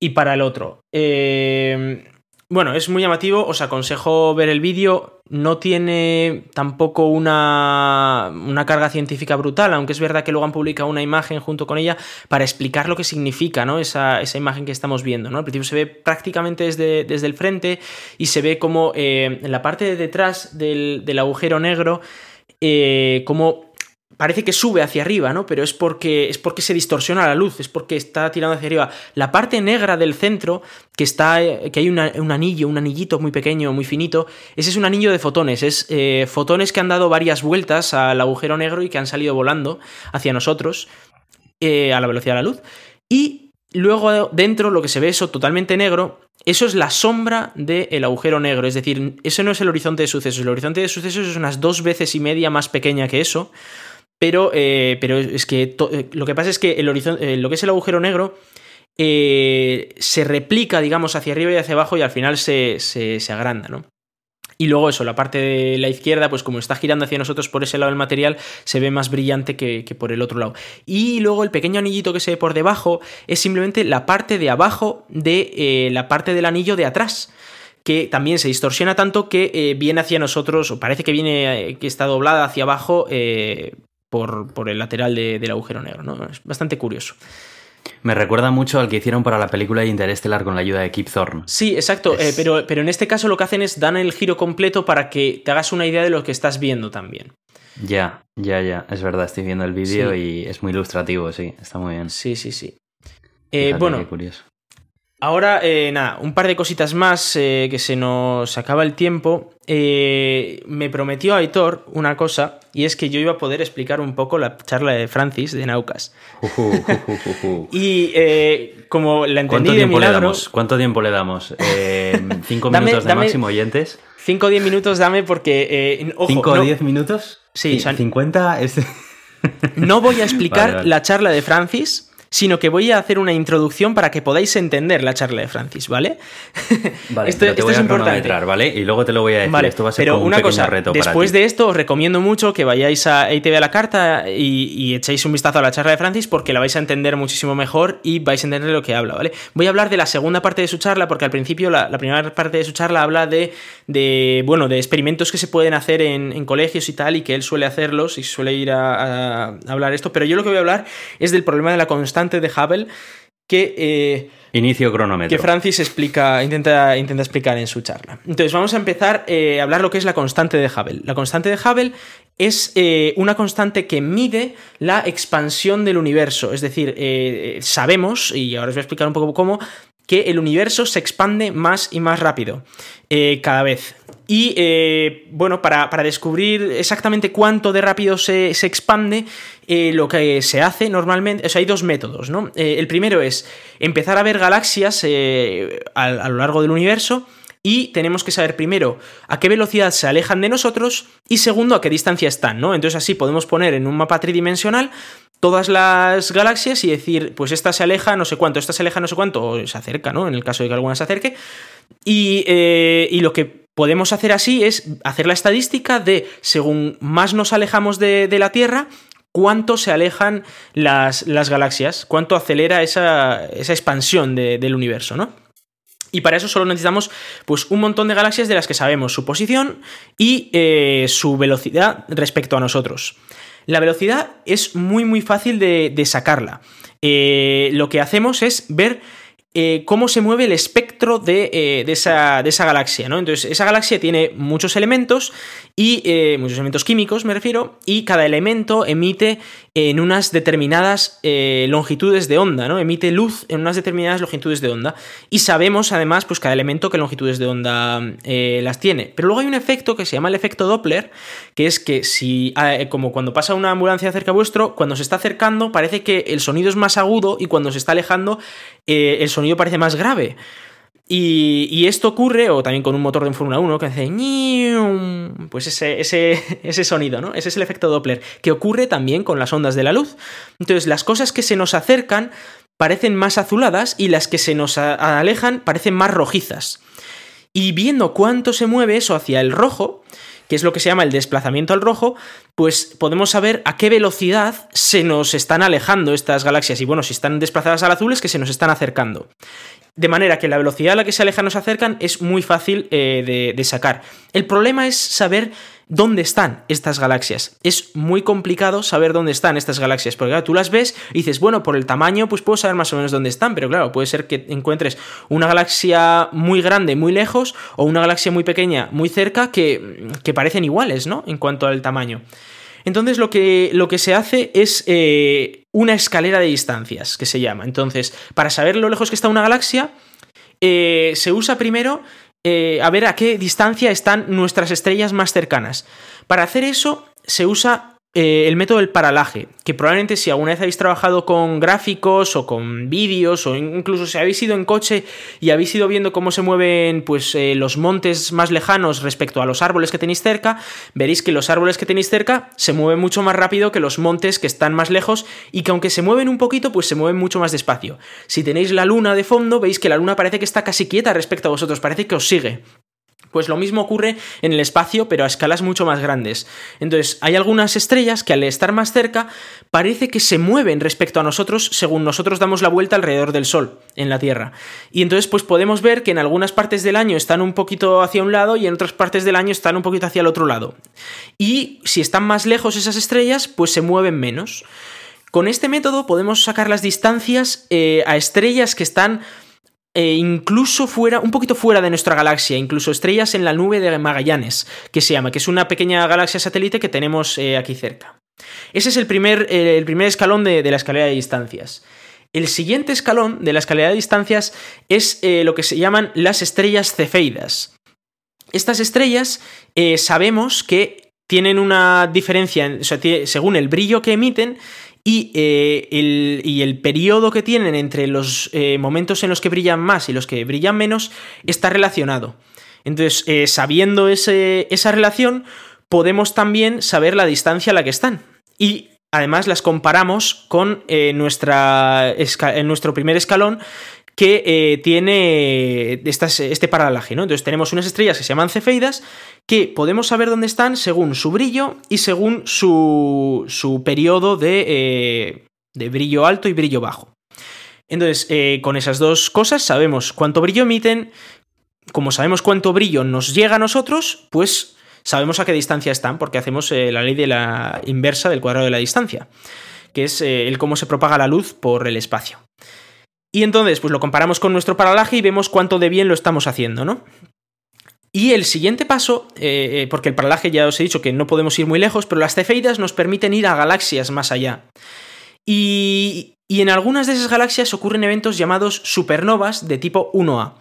y para el otro. Eh, bueno, es muy llamativo, os aconsejo ver el vídeo. No tiene tampoco una, una, carga científica brutal, aunque es verdad que luego han publicado una imagen junto con ella para explicar lo que significa ¿no? esa, esa imagen que estamos viendo. ¿no? Al principio se ve prácticamente desde, desde el frente y se ve como eh, en la parte de detrás del, del agujero negro, eh, como parece que sube hacia arriba, ¿no? Pero es porque, es porque se distorsiona la luz, es porque está tirando hacia arriba. La parte negra del centro, que está. que hay un anillo, un anillito muy pequeño, muy finito, ese es un anillo de fotones. Es eh, fotones que han dado varias vueltas al agujero negro y que han salido volando hacia nosotros eh, a la velocidad de la luz. Y luego dentro, lo que se ve eso totalmente negro. Eso es la sombra del agujero negro, es decir, ese no es el horizonte de sucesos. El horizonte de sucesos es unas dos veces y media más pequeña que eso. Pero, eh, pero es que eh, lo que pasa es que el horizonte, eh, lo que es el agujero negro se replica, digamos, hacia arriba y hacia abajo y al final se, se, agranda, ¿no? Y luego eso, la parte de la izquierda, pues como está girando hacia nosotros por ese lado del material, se ve más brillante que, que por el otro lado. Y luego el pequeño anillito que se ve por debajo es simplemente la parte de abajo de la parte del anillo de atrás que también se distorsiona tanto que viene hacia nosotros, o parece que viene, que está doblada hacia abajo eh, por, por, el lateral de, del agujero negro, ¿no? Es bastante curioso. Me recuerda mucho al que hicieron para la película de Interstellar con la ayuda de Kip Thorne. Sí, exacto, es... eh, pero, pero en este caso lo que hacen es dan el giro completo para que te hagas una idea de lo que estás viendo también. Ya, ya, ya, es verdad, estoy viendo el vídeo sí. y es muy ilustrativo, sí, está muy bien. Sí, sí, sí. Eh, bueno, curioso. Ahora, eh, nada, un par de cositas más eh, que se nos acaba el tiempo. Eh, me prometió Aitor una cosa, y es que yo iba a poder explicar un poco la charla de Francis de Naucas. Uh, uh, uh, y eh, como la entendí ¿Cuánto de tiempo milagro, le damos? ¿Cuánto tiempo le damos? ¿Cinco Dame- minutos de dame- máximo oyentes? 5 o 10 minutos dame porque, ojo, ¿Cinco o no, diez minutos? Sí, o sea, ¿50? Es... no voy a explicar Vale, vale. la charla de Francis, sino que voy a hacer una introducción para que podáis entender la charla de Francis, ¿vale? Vale, Esto- pero te esto voy es a importante. ¿vale? Y luego te lo voy a decir. Vale, Esto va a ser pero como un una cosa, reto para después ti. de esto os recomiendo mucho que vayáis a ITV a la carta y, y echéis un vistazo a la charla de Francis porque la vais a entender muchísimo mejor y vais a entender lo que habla, ¿vale? Voy a hablar de la segunda parte de su charla porque al principio la, la primera parte de su charla habla de, de, bueno, de experimentos que se pueden hacer en, en colegios y tal y que él suele hacerlos y suele ir a, a hablar esto, pero yo lo que voy a hablar es del problema de la constante de Hubble que... eh, Inicio cronómetro. Que Francis explica, intenta, intenta explicar en su charla. Entonces, vamos a empezar a hablar lo que es la constante de Hubble. La constante de Hubble es una constante que mide la expansión del universo. Es decir, sabemos, y ahora os voy a explicar un poco cómo, que el universo se expande más y más rápido cada vez. Y eh, bueno, para, descubrir exactamente cuánto de rápido se, expande, eh, lo que se hace normalmente, o sea, hay dos métodos, ¿no? Eh, el primero es empezar a ver galaxias a, lo largo del universo y tenemos que saber primero a qué velocidad se alejan de nosotros y segundo a qué distancia están, ¿no? Entonces así podemos poner en un mapa tridimensional todas las galaxias y decir, pues esta se aleja no sé cuánto, esta se aleja no sé cuánto, o se acerca, ¿no? En el caso de que alguna se acerque. Y, y lo que podemos hacer así es hacer la estadística de, según más nos alejamos de, la Tierra, cuánto se alejan las, galaxias, cuánto acelera esa, expansión del universo, ¿no? Y para eso solo necesitamos pues, un montón de galaxias de las que sabemos su posición y eh, su velocidad respecto a nosotros. La velocidad es muy muy fácil de, sacarla. Eh, lo que hacemos es ver eh, cómo se mueve el espectro de, esa, de, esa, galaxia, ¿no? Entonces, esa galaxia tiene muchos elementos y eh, muchos elementos químicos, me refiero, y cada elemento emite en unas determinadas eh, longitudes de onda, ¿no? Emite luz en unas determinadas longitudes de onda. Y sabemos, además, pues cada elemento qué longitudes de onda eh, las tiene. Pero luego hay un efecto que se llama el efecto Doppler, que es que si, ah, como cuando pasa una ambulancia cerca vuestro, cuando se está acercando parece que el sonido es más agudo y cuando se está alejando el sonido parece más grave. Y, esto ocurre, o también con un motor de Fórmula 1 que hace pues ese, ese, sonido, ¿no? Ese es el efecto Doppler, que ocurre también con las ondas de la luz. Entonces, las cosas que se nos acercan parecen más azuladas y las que se nos alejan parecen más rojizas. Y viendo cuánto se mueve eso hacia el rojo, que es lo que se llama el desplazamiento al rojo, pues podemos saber a qué velocidad se nos están alejando estas galaxias. Y bueno, si están desplazadas al azul es que se nos están acercando. De manera que la velocidad a la que se alejan o se acercan es muy fácil eh, de, sacar. El problema es saber dónde están estas galaxias. Es muy complicado saber dónde están estas galaxias, porque tú las ves y dices, bueno, por el tamaño, pues puedo saber más o menos dónde están, pero claro, puede ser que encuentres una galaxia muy grande, muy lejos, o una galaxia muy pequeña, muy cerca, que, que parecen iguales, ¿no? En cuanto al tamaño. Entonces lo que, lo que se hace es eh, una escalera de distancias, que se llama. Entonces, para saber lo lejos que está una galaxia, eh, se usa primero eh, a ver a qué distancia están nuestras estrellas más cercanas. Para hacer eso se usa eh, el método del paralaje, que probablemente si alguna vez habéis trabajado con gráficos o con vídeos o incluso si habéis ido en coche y habéis ido viendo cómo se mueven pues, eh, los montes más lejanos respecto a los árboles que tenéis cerca, veréis que los árboles que tenéis cerca se mueven mucho más rápido que los montes que están más lejos y que aunque se mueven un poquito, pues se mueven mucho más despacio. Si tenéis la luna de fondo, veis que la luna parece que está casi quieta respecto a vosotros, parece que os sigue. Pues lo mismo ocurre en el espacio, pero a escalas mucho más grandes. Entonces, hay algunas estrellas que al estar más cerca parece que se mueven respecto a nosotros según nosotros damos la vuelta alrededor del Sol en la Tierra. Y entonces, pues podemos ver que en algunas partes del año están un poquito hacia un lado y en otras partes del año están un poquito hacia el otro lado. Y si están más lejos esas estrellas, pues se mueven menos. Con este método podemos sacar las distancias eh, a estrellas que están eh, incluso fuera, un poquito fuera de nuestra galaxia, incluso estrellas en la nube de Magallanes, que se llama, que es una pequeña galaxia satélite que tenemos eh, aquí cerca. Ese es el primer, eh, el primer escalón de, la escalera de distancias. El siguiente escalón de la escalera de distancias es lo que se llaman las estrellas cefeidas. Estas estrellas sabemos que tienen una diferencia, según el brillo que emiten, y, eh, el, y el, periodo que tienen entre los eh, momentos en los que brillan más y los que brillan menos está relacionado. Entonces, eh, sabiendo esa relación, podemos también saber la distancia a la que están. Y además las comparamos con nuestra, nuestro primer escalón, que eh, tiene este paralaje, ¿no? Entonces tenemos unas estrellas que se llaman cefeidas que podemos saber dónde están según su brillo y según su, su periodo de, eh, de, brillo alto y brillo bajo. Entonces, eh, con esas dos cosas sabemos cuánto brillo emiten, como sabemos cuánto brillo nos llega a nosotros, pues sabemos a qué distancia están, porque hacemos la ley de la inversa del cuadrado de la distancia, que es el cómo se propaga la luz por el espacio. Y entonces, pues lo comparamos con nuestro paralaje y vemos cuánto de bien lo estamos haciendo, ¿no? Y el siguiente paso, eh, porque el paralaje ya os he dicho que no podemos ir muy lejos, pero las cefeidas nos permiten ir a galaxias más allá. Y, y en algunas de esas galaxias ocurren eventos llamados supernovas de tipo 1A.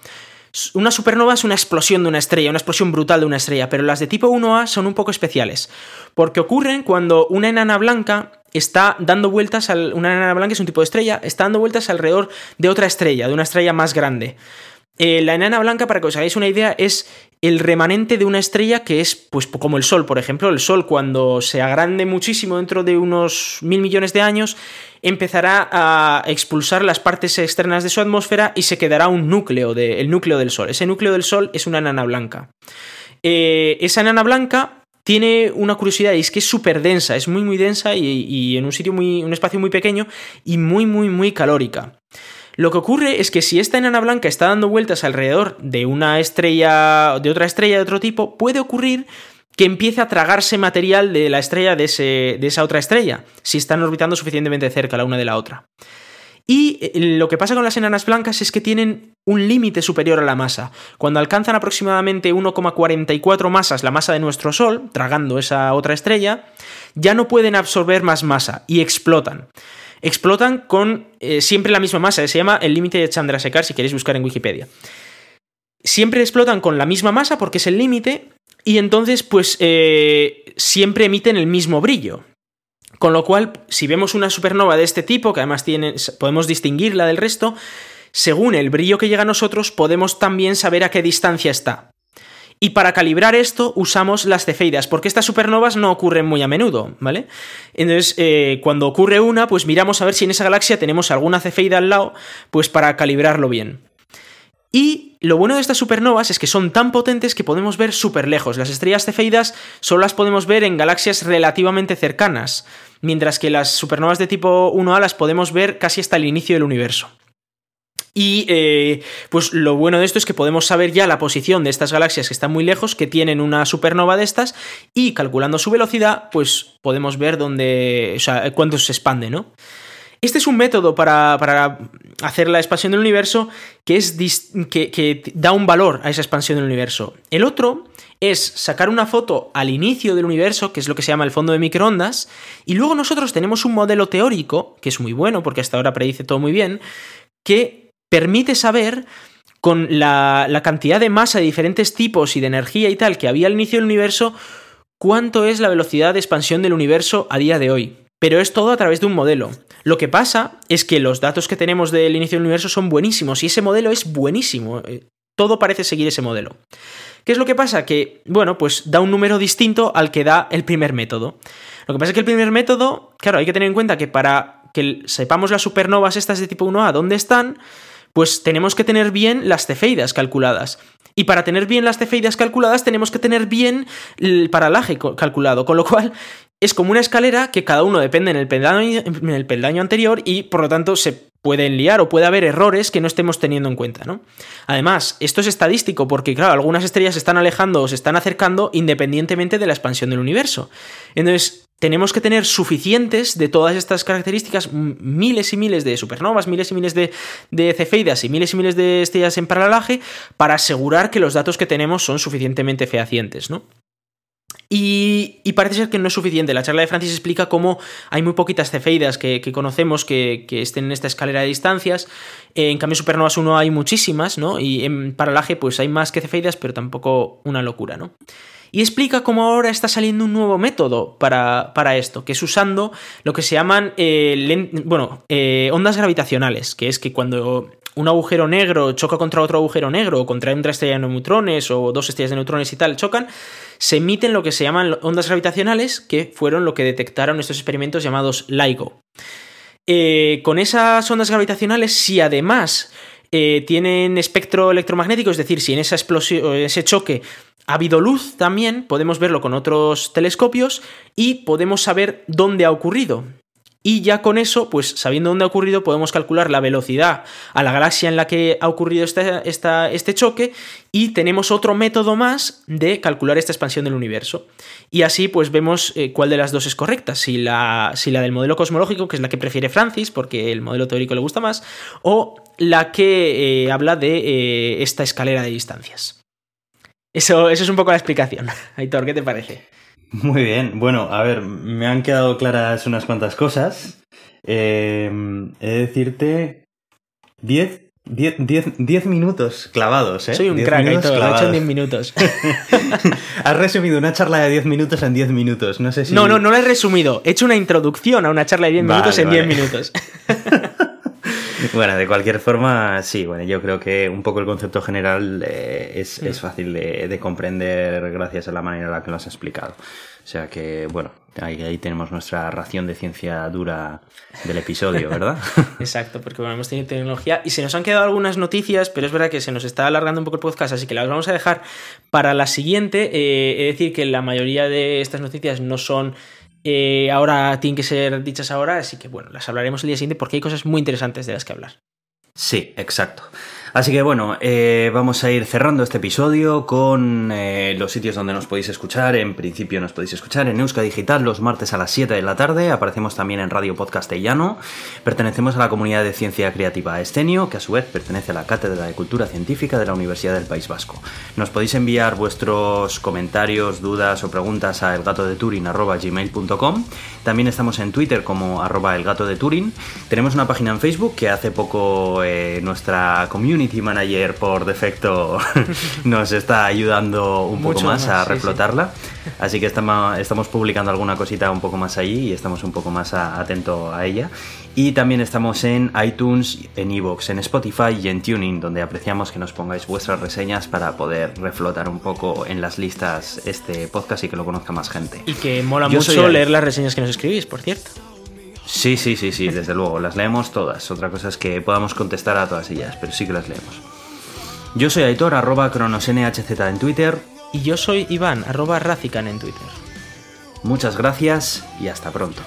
Una supernova es una explosión de una estrella, una explosión brutal de una estrella, pero las de tipo 1A son un poco especiales, porque ocurren cuando una enana blanca está dando vueltas, al, una enana blanca es un tipo de estrella, está dando vueltas alrededor de otra estrella, de una estrella más grande. Eh, la enana blanca, para que os hagáis una idea, es el remanente de una estrella que es, pues, como el Sol, por ejemplo. El Sol, cuando se agrande muchísimo dentro de unos mil millones de años, empezará a expulsar las partes externas de su atmósfera y se quedará un núcleo, el núcleo del Sol. Ese núcleo del Sol es una enana blanca. Eh, esa enana blanca tiene una curiosidad y es que es súper densa, es muy muy densa y, y, en un sitio muy, un espacio muy pequeño y muy muy muy calórica. Lo que ocurre es que si esta enana blanca está dando vueltas alrededor de una estrella, de otra estrella de otro tipo, puede ocurrir que empiece a tragarse material de la estrella de, de esa otra estrella, si están orbitando suficientemente cerca la una de la otra. Y eh, lo que pasa con las enanas blancas es que tienen un límite superior a la masa. Cuando alcanzan aproximadamente 1,44 masas la masa de nuestro Sol, tragando esa otra estrella, ya no pueden absorber más masa y explotan explotan con eh, siempre la misma masa, se llama el límite de Chandrasekhar si queréis buscar en Wikipedia. Siempre explotan con la misma masa porque es el límite y entonces pues eh, siempre emiten el mismo brillo. Con lo cual, si vemos una supernova de este tipo, que además podemos distinguirla del resto, según el brillo que llega a nosotros, podemos también saber a qué distancia está. Y para calibrar esto usamos las cefeidas, porque estas supernovas no ocurren muy a menudo, ¿vale? Entonces, eh, cuando ocurre una, pues miramos a ver si en esa galaxia tenemos alguna cefeida al lado, pues para calibrarlo bien. Y lo bueno de estas supernovas es que son tan potentes que podemos ver súper lejos. Las estrellas cefeidas solo las podemos ver en galaxias relativamente cercanas, mientras que las supernovas de tipo 1A las podemos ver casi hasta el inicio del universo. Y eh, pues lo bueno de esto es que podemos saber ya la posición de estas galaxias que están muy lejos, que tienen una supernova de estas, y calculando su velocidad, pues podemos ver dónde, o sea, cuánto se expande, ¿no? Este es un método para, para hacer la expansión del universo que, es que, que da un valor a esa expansión del universo. El otro es sacar una foto al inicio del universo, que es lo que se llama el fondo de microondas, y luego nosotros tenemos un modelo teórico, que es muy bueno, porque hasta ahora predice todo muy bien, que permite saber con la, cantidad de masa de diferentes tipos y de energía y tal que había al inicio del universo, cuánto es la velocidad de expansión del universo a día de hoy. Pero es todo a través de un modelo. Lo que pasa es que los datos que tenemos del inicio del universo son buenísimos y ese modelo es buenísimo. Eh, todo parece seguir ese modelo. ¿Qué es lo que pasa? Que, bueno, pues da un número distinto al que da el primer método. Lo que pasa es que el primer método, claro, hay que tener en cuenta que para que sepamos las supernovas estas de tipo 1A dónde están, pues tenemos que tener bien las cefeidas calculadas. Y para tener bien las cefeidas calculadas tenemos que tener bien el paralaje calculado, con lo cual es como una escalera que cada uno depende en el peldaño, en el peldaño anterior y por lo tanto se pueden liar o puede haber errores que no estemos teniendo en cuenta, ¿no? Además, esto es estadístico porque, claro, algunas estrellas se están alejando o se están acercando independientemente de la expansión del universo. Entonces, tenemos que tener suficientes de todas estas características, miles y miles de supernovas, miles y miles de, de cefeidas y miles y miles de estrellas en paralaje para asegurar que los datos que tenemos son suficientemente fehacientes, ¿no? Y, parece ser que no es suficiente. La charla de Francis explica cómo hay muy poquitas cefeidas que, conocemos que, estén en esta escalera de distancias. en cambio, supernovas 1 hay muchísimas, ¿no? Y en paralaje, pues hay más que cefeidas, pero tampoco una locura, ¿no? Y explica cómo ahora está saliendo un nuevo método para, esto, que es usando lo que se llaman eh, bueno, eh, ondas gravitacionales, que es que cuando un agujero negro choca contra otro agujero negro, o contra otra estrella de neutrones, o dos estrellas de neutrones y tal, chocan, se emiten lo que se llaman ondas gravitacionales, que fueron lo que detectaron estos experimentos llamados LIGO. Eh, con esas ondas gravitacionales, si además tienen espectro electromagnético, es decir, si en esa explosión, ese choque ha habido luz también, podemos verlo con otros telescopios y podemos saber dónde ha ocurrido. Y ya con eso, pues sabiendo dónde ha ocurrido, podemos calcular la velocidad a la galaxia en la que ha ocurrido este choque y tenemos otro método más de calcular esta expansión del universo. Y así pues vemos eh, cuál de las dos es correcta, si la, si la del modelo cosmológico, que es la que prefiere Francis, porque el modelo teórico le gusta más, o la que eh, habla de eh, esta escalera de distancias. Eso, eso es un poco la explicación. Aitor, ¿qué te parece? Muy bien. Bueno, a ver, me han quedado claras unas cuantas cosas. Eh, he de decirte 10 10 minutos clavados, ¿eh? Soy un crack, Aitor, lo he hecho en 10 minutos. Has resumido una charla de 10 minutos en 10 minutos, no sé si... No, no, no lo he resumido. He hecho una introducción a una charla de 10 minutos en 10 minutos. Bueno, de cualquier forma, sí, bueno, yo creo que un poco el concepto general eh, es, es, fácil de, de, comprender gracias a la manera en la que lo has explicado. O sea que, bueno, ahí, ahí tenemos nuestra ración de ciencia dura del episodio, ¿verdad? Exacto, porque bueno, hemos tenido tecnología y se nos han quedado algunas noticias, pero es verdad que se nos está alargando un poco el podcast, así que las vamos a dejar para la siguiente. Eh, es decir, que la mayoría de estas noticias no son eh, ahora tienen que ser dichas ahora, así que bueno, las hablaremos el día siguiente porque hay cosas muy interesantes de las que hablar. Sí, exacto. Así que bueno, eh, vamos a ir cerrando este episodio con eh, los sitios donde nos podéis escuchar. En principio nos podéis escuchar en Euska Digital los martes a las 7 de la tarde. Aparecemos también en Radio Podcastellano. Pertenecemos a la comunidad de ciencia creativa Estenio, que a su vez pertenece a la Cátedra de Cultura Científica de la Universidad del País Vasco. Nos podéis enviar vuestros comentarios, dudas o preguntas a elgatodeturin.gmail.com También estamos en Twitter como arroba elgatodeturin. Tenemos una página en Facebook que hace poco eh, nuestra community Manager por defecto nos está ayudando un poco más, a reflotarla. Así que estamos, estamos publicando alguna cosita un poco más allí y estamos un poco más atento a ella. Y también estamos en iTunes, en Evox, en Spotify y en Tuning, donde apreciamos que nos pongáis vuestras reseñas para poder reflotar un poco en las listas este podcast y que lo conozca más gente. Y que mola mucho leer las reseñas que nos escribís, por cierto. Sí, sí, sí, sí, desde luego, las leemos todas. Otra cosa es que podamos contestar a todas ellas, pero sí que las leemos. Yo soy Aitor, arroba cronosnhz en Twitter. Y yo soy Iván, arroba Razican en Twitter. Muchas gracias y hasta pronto.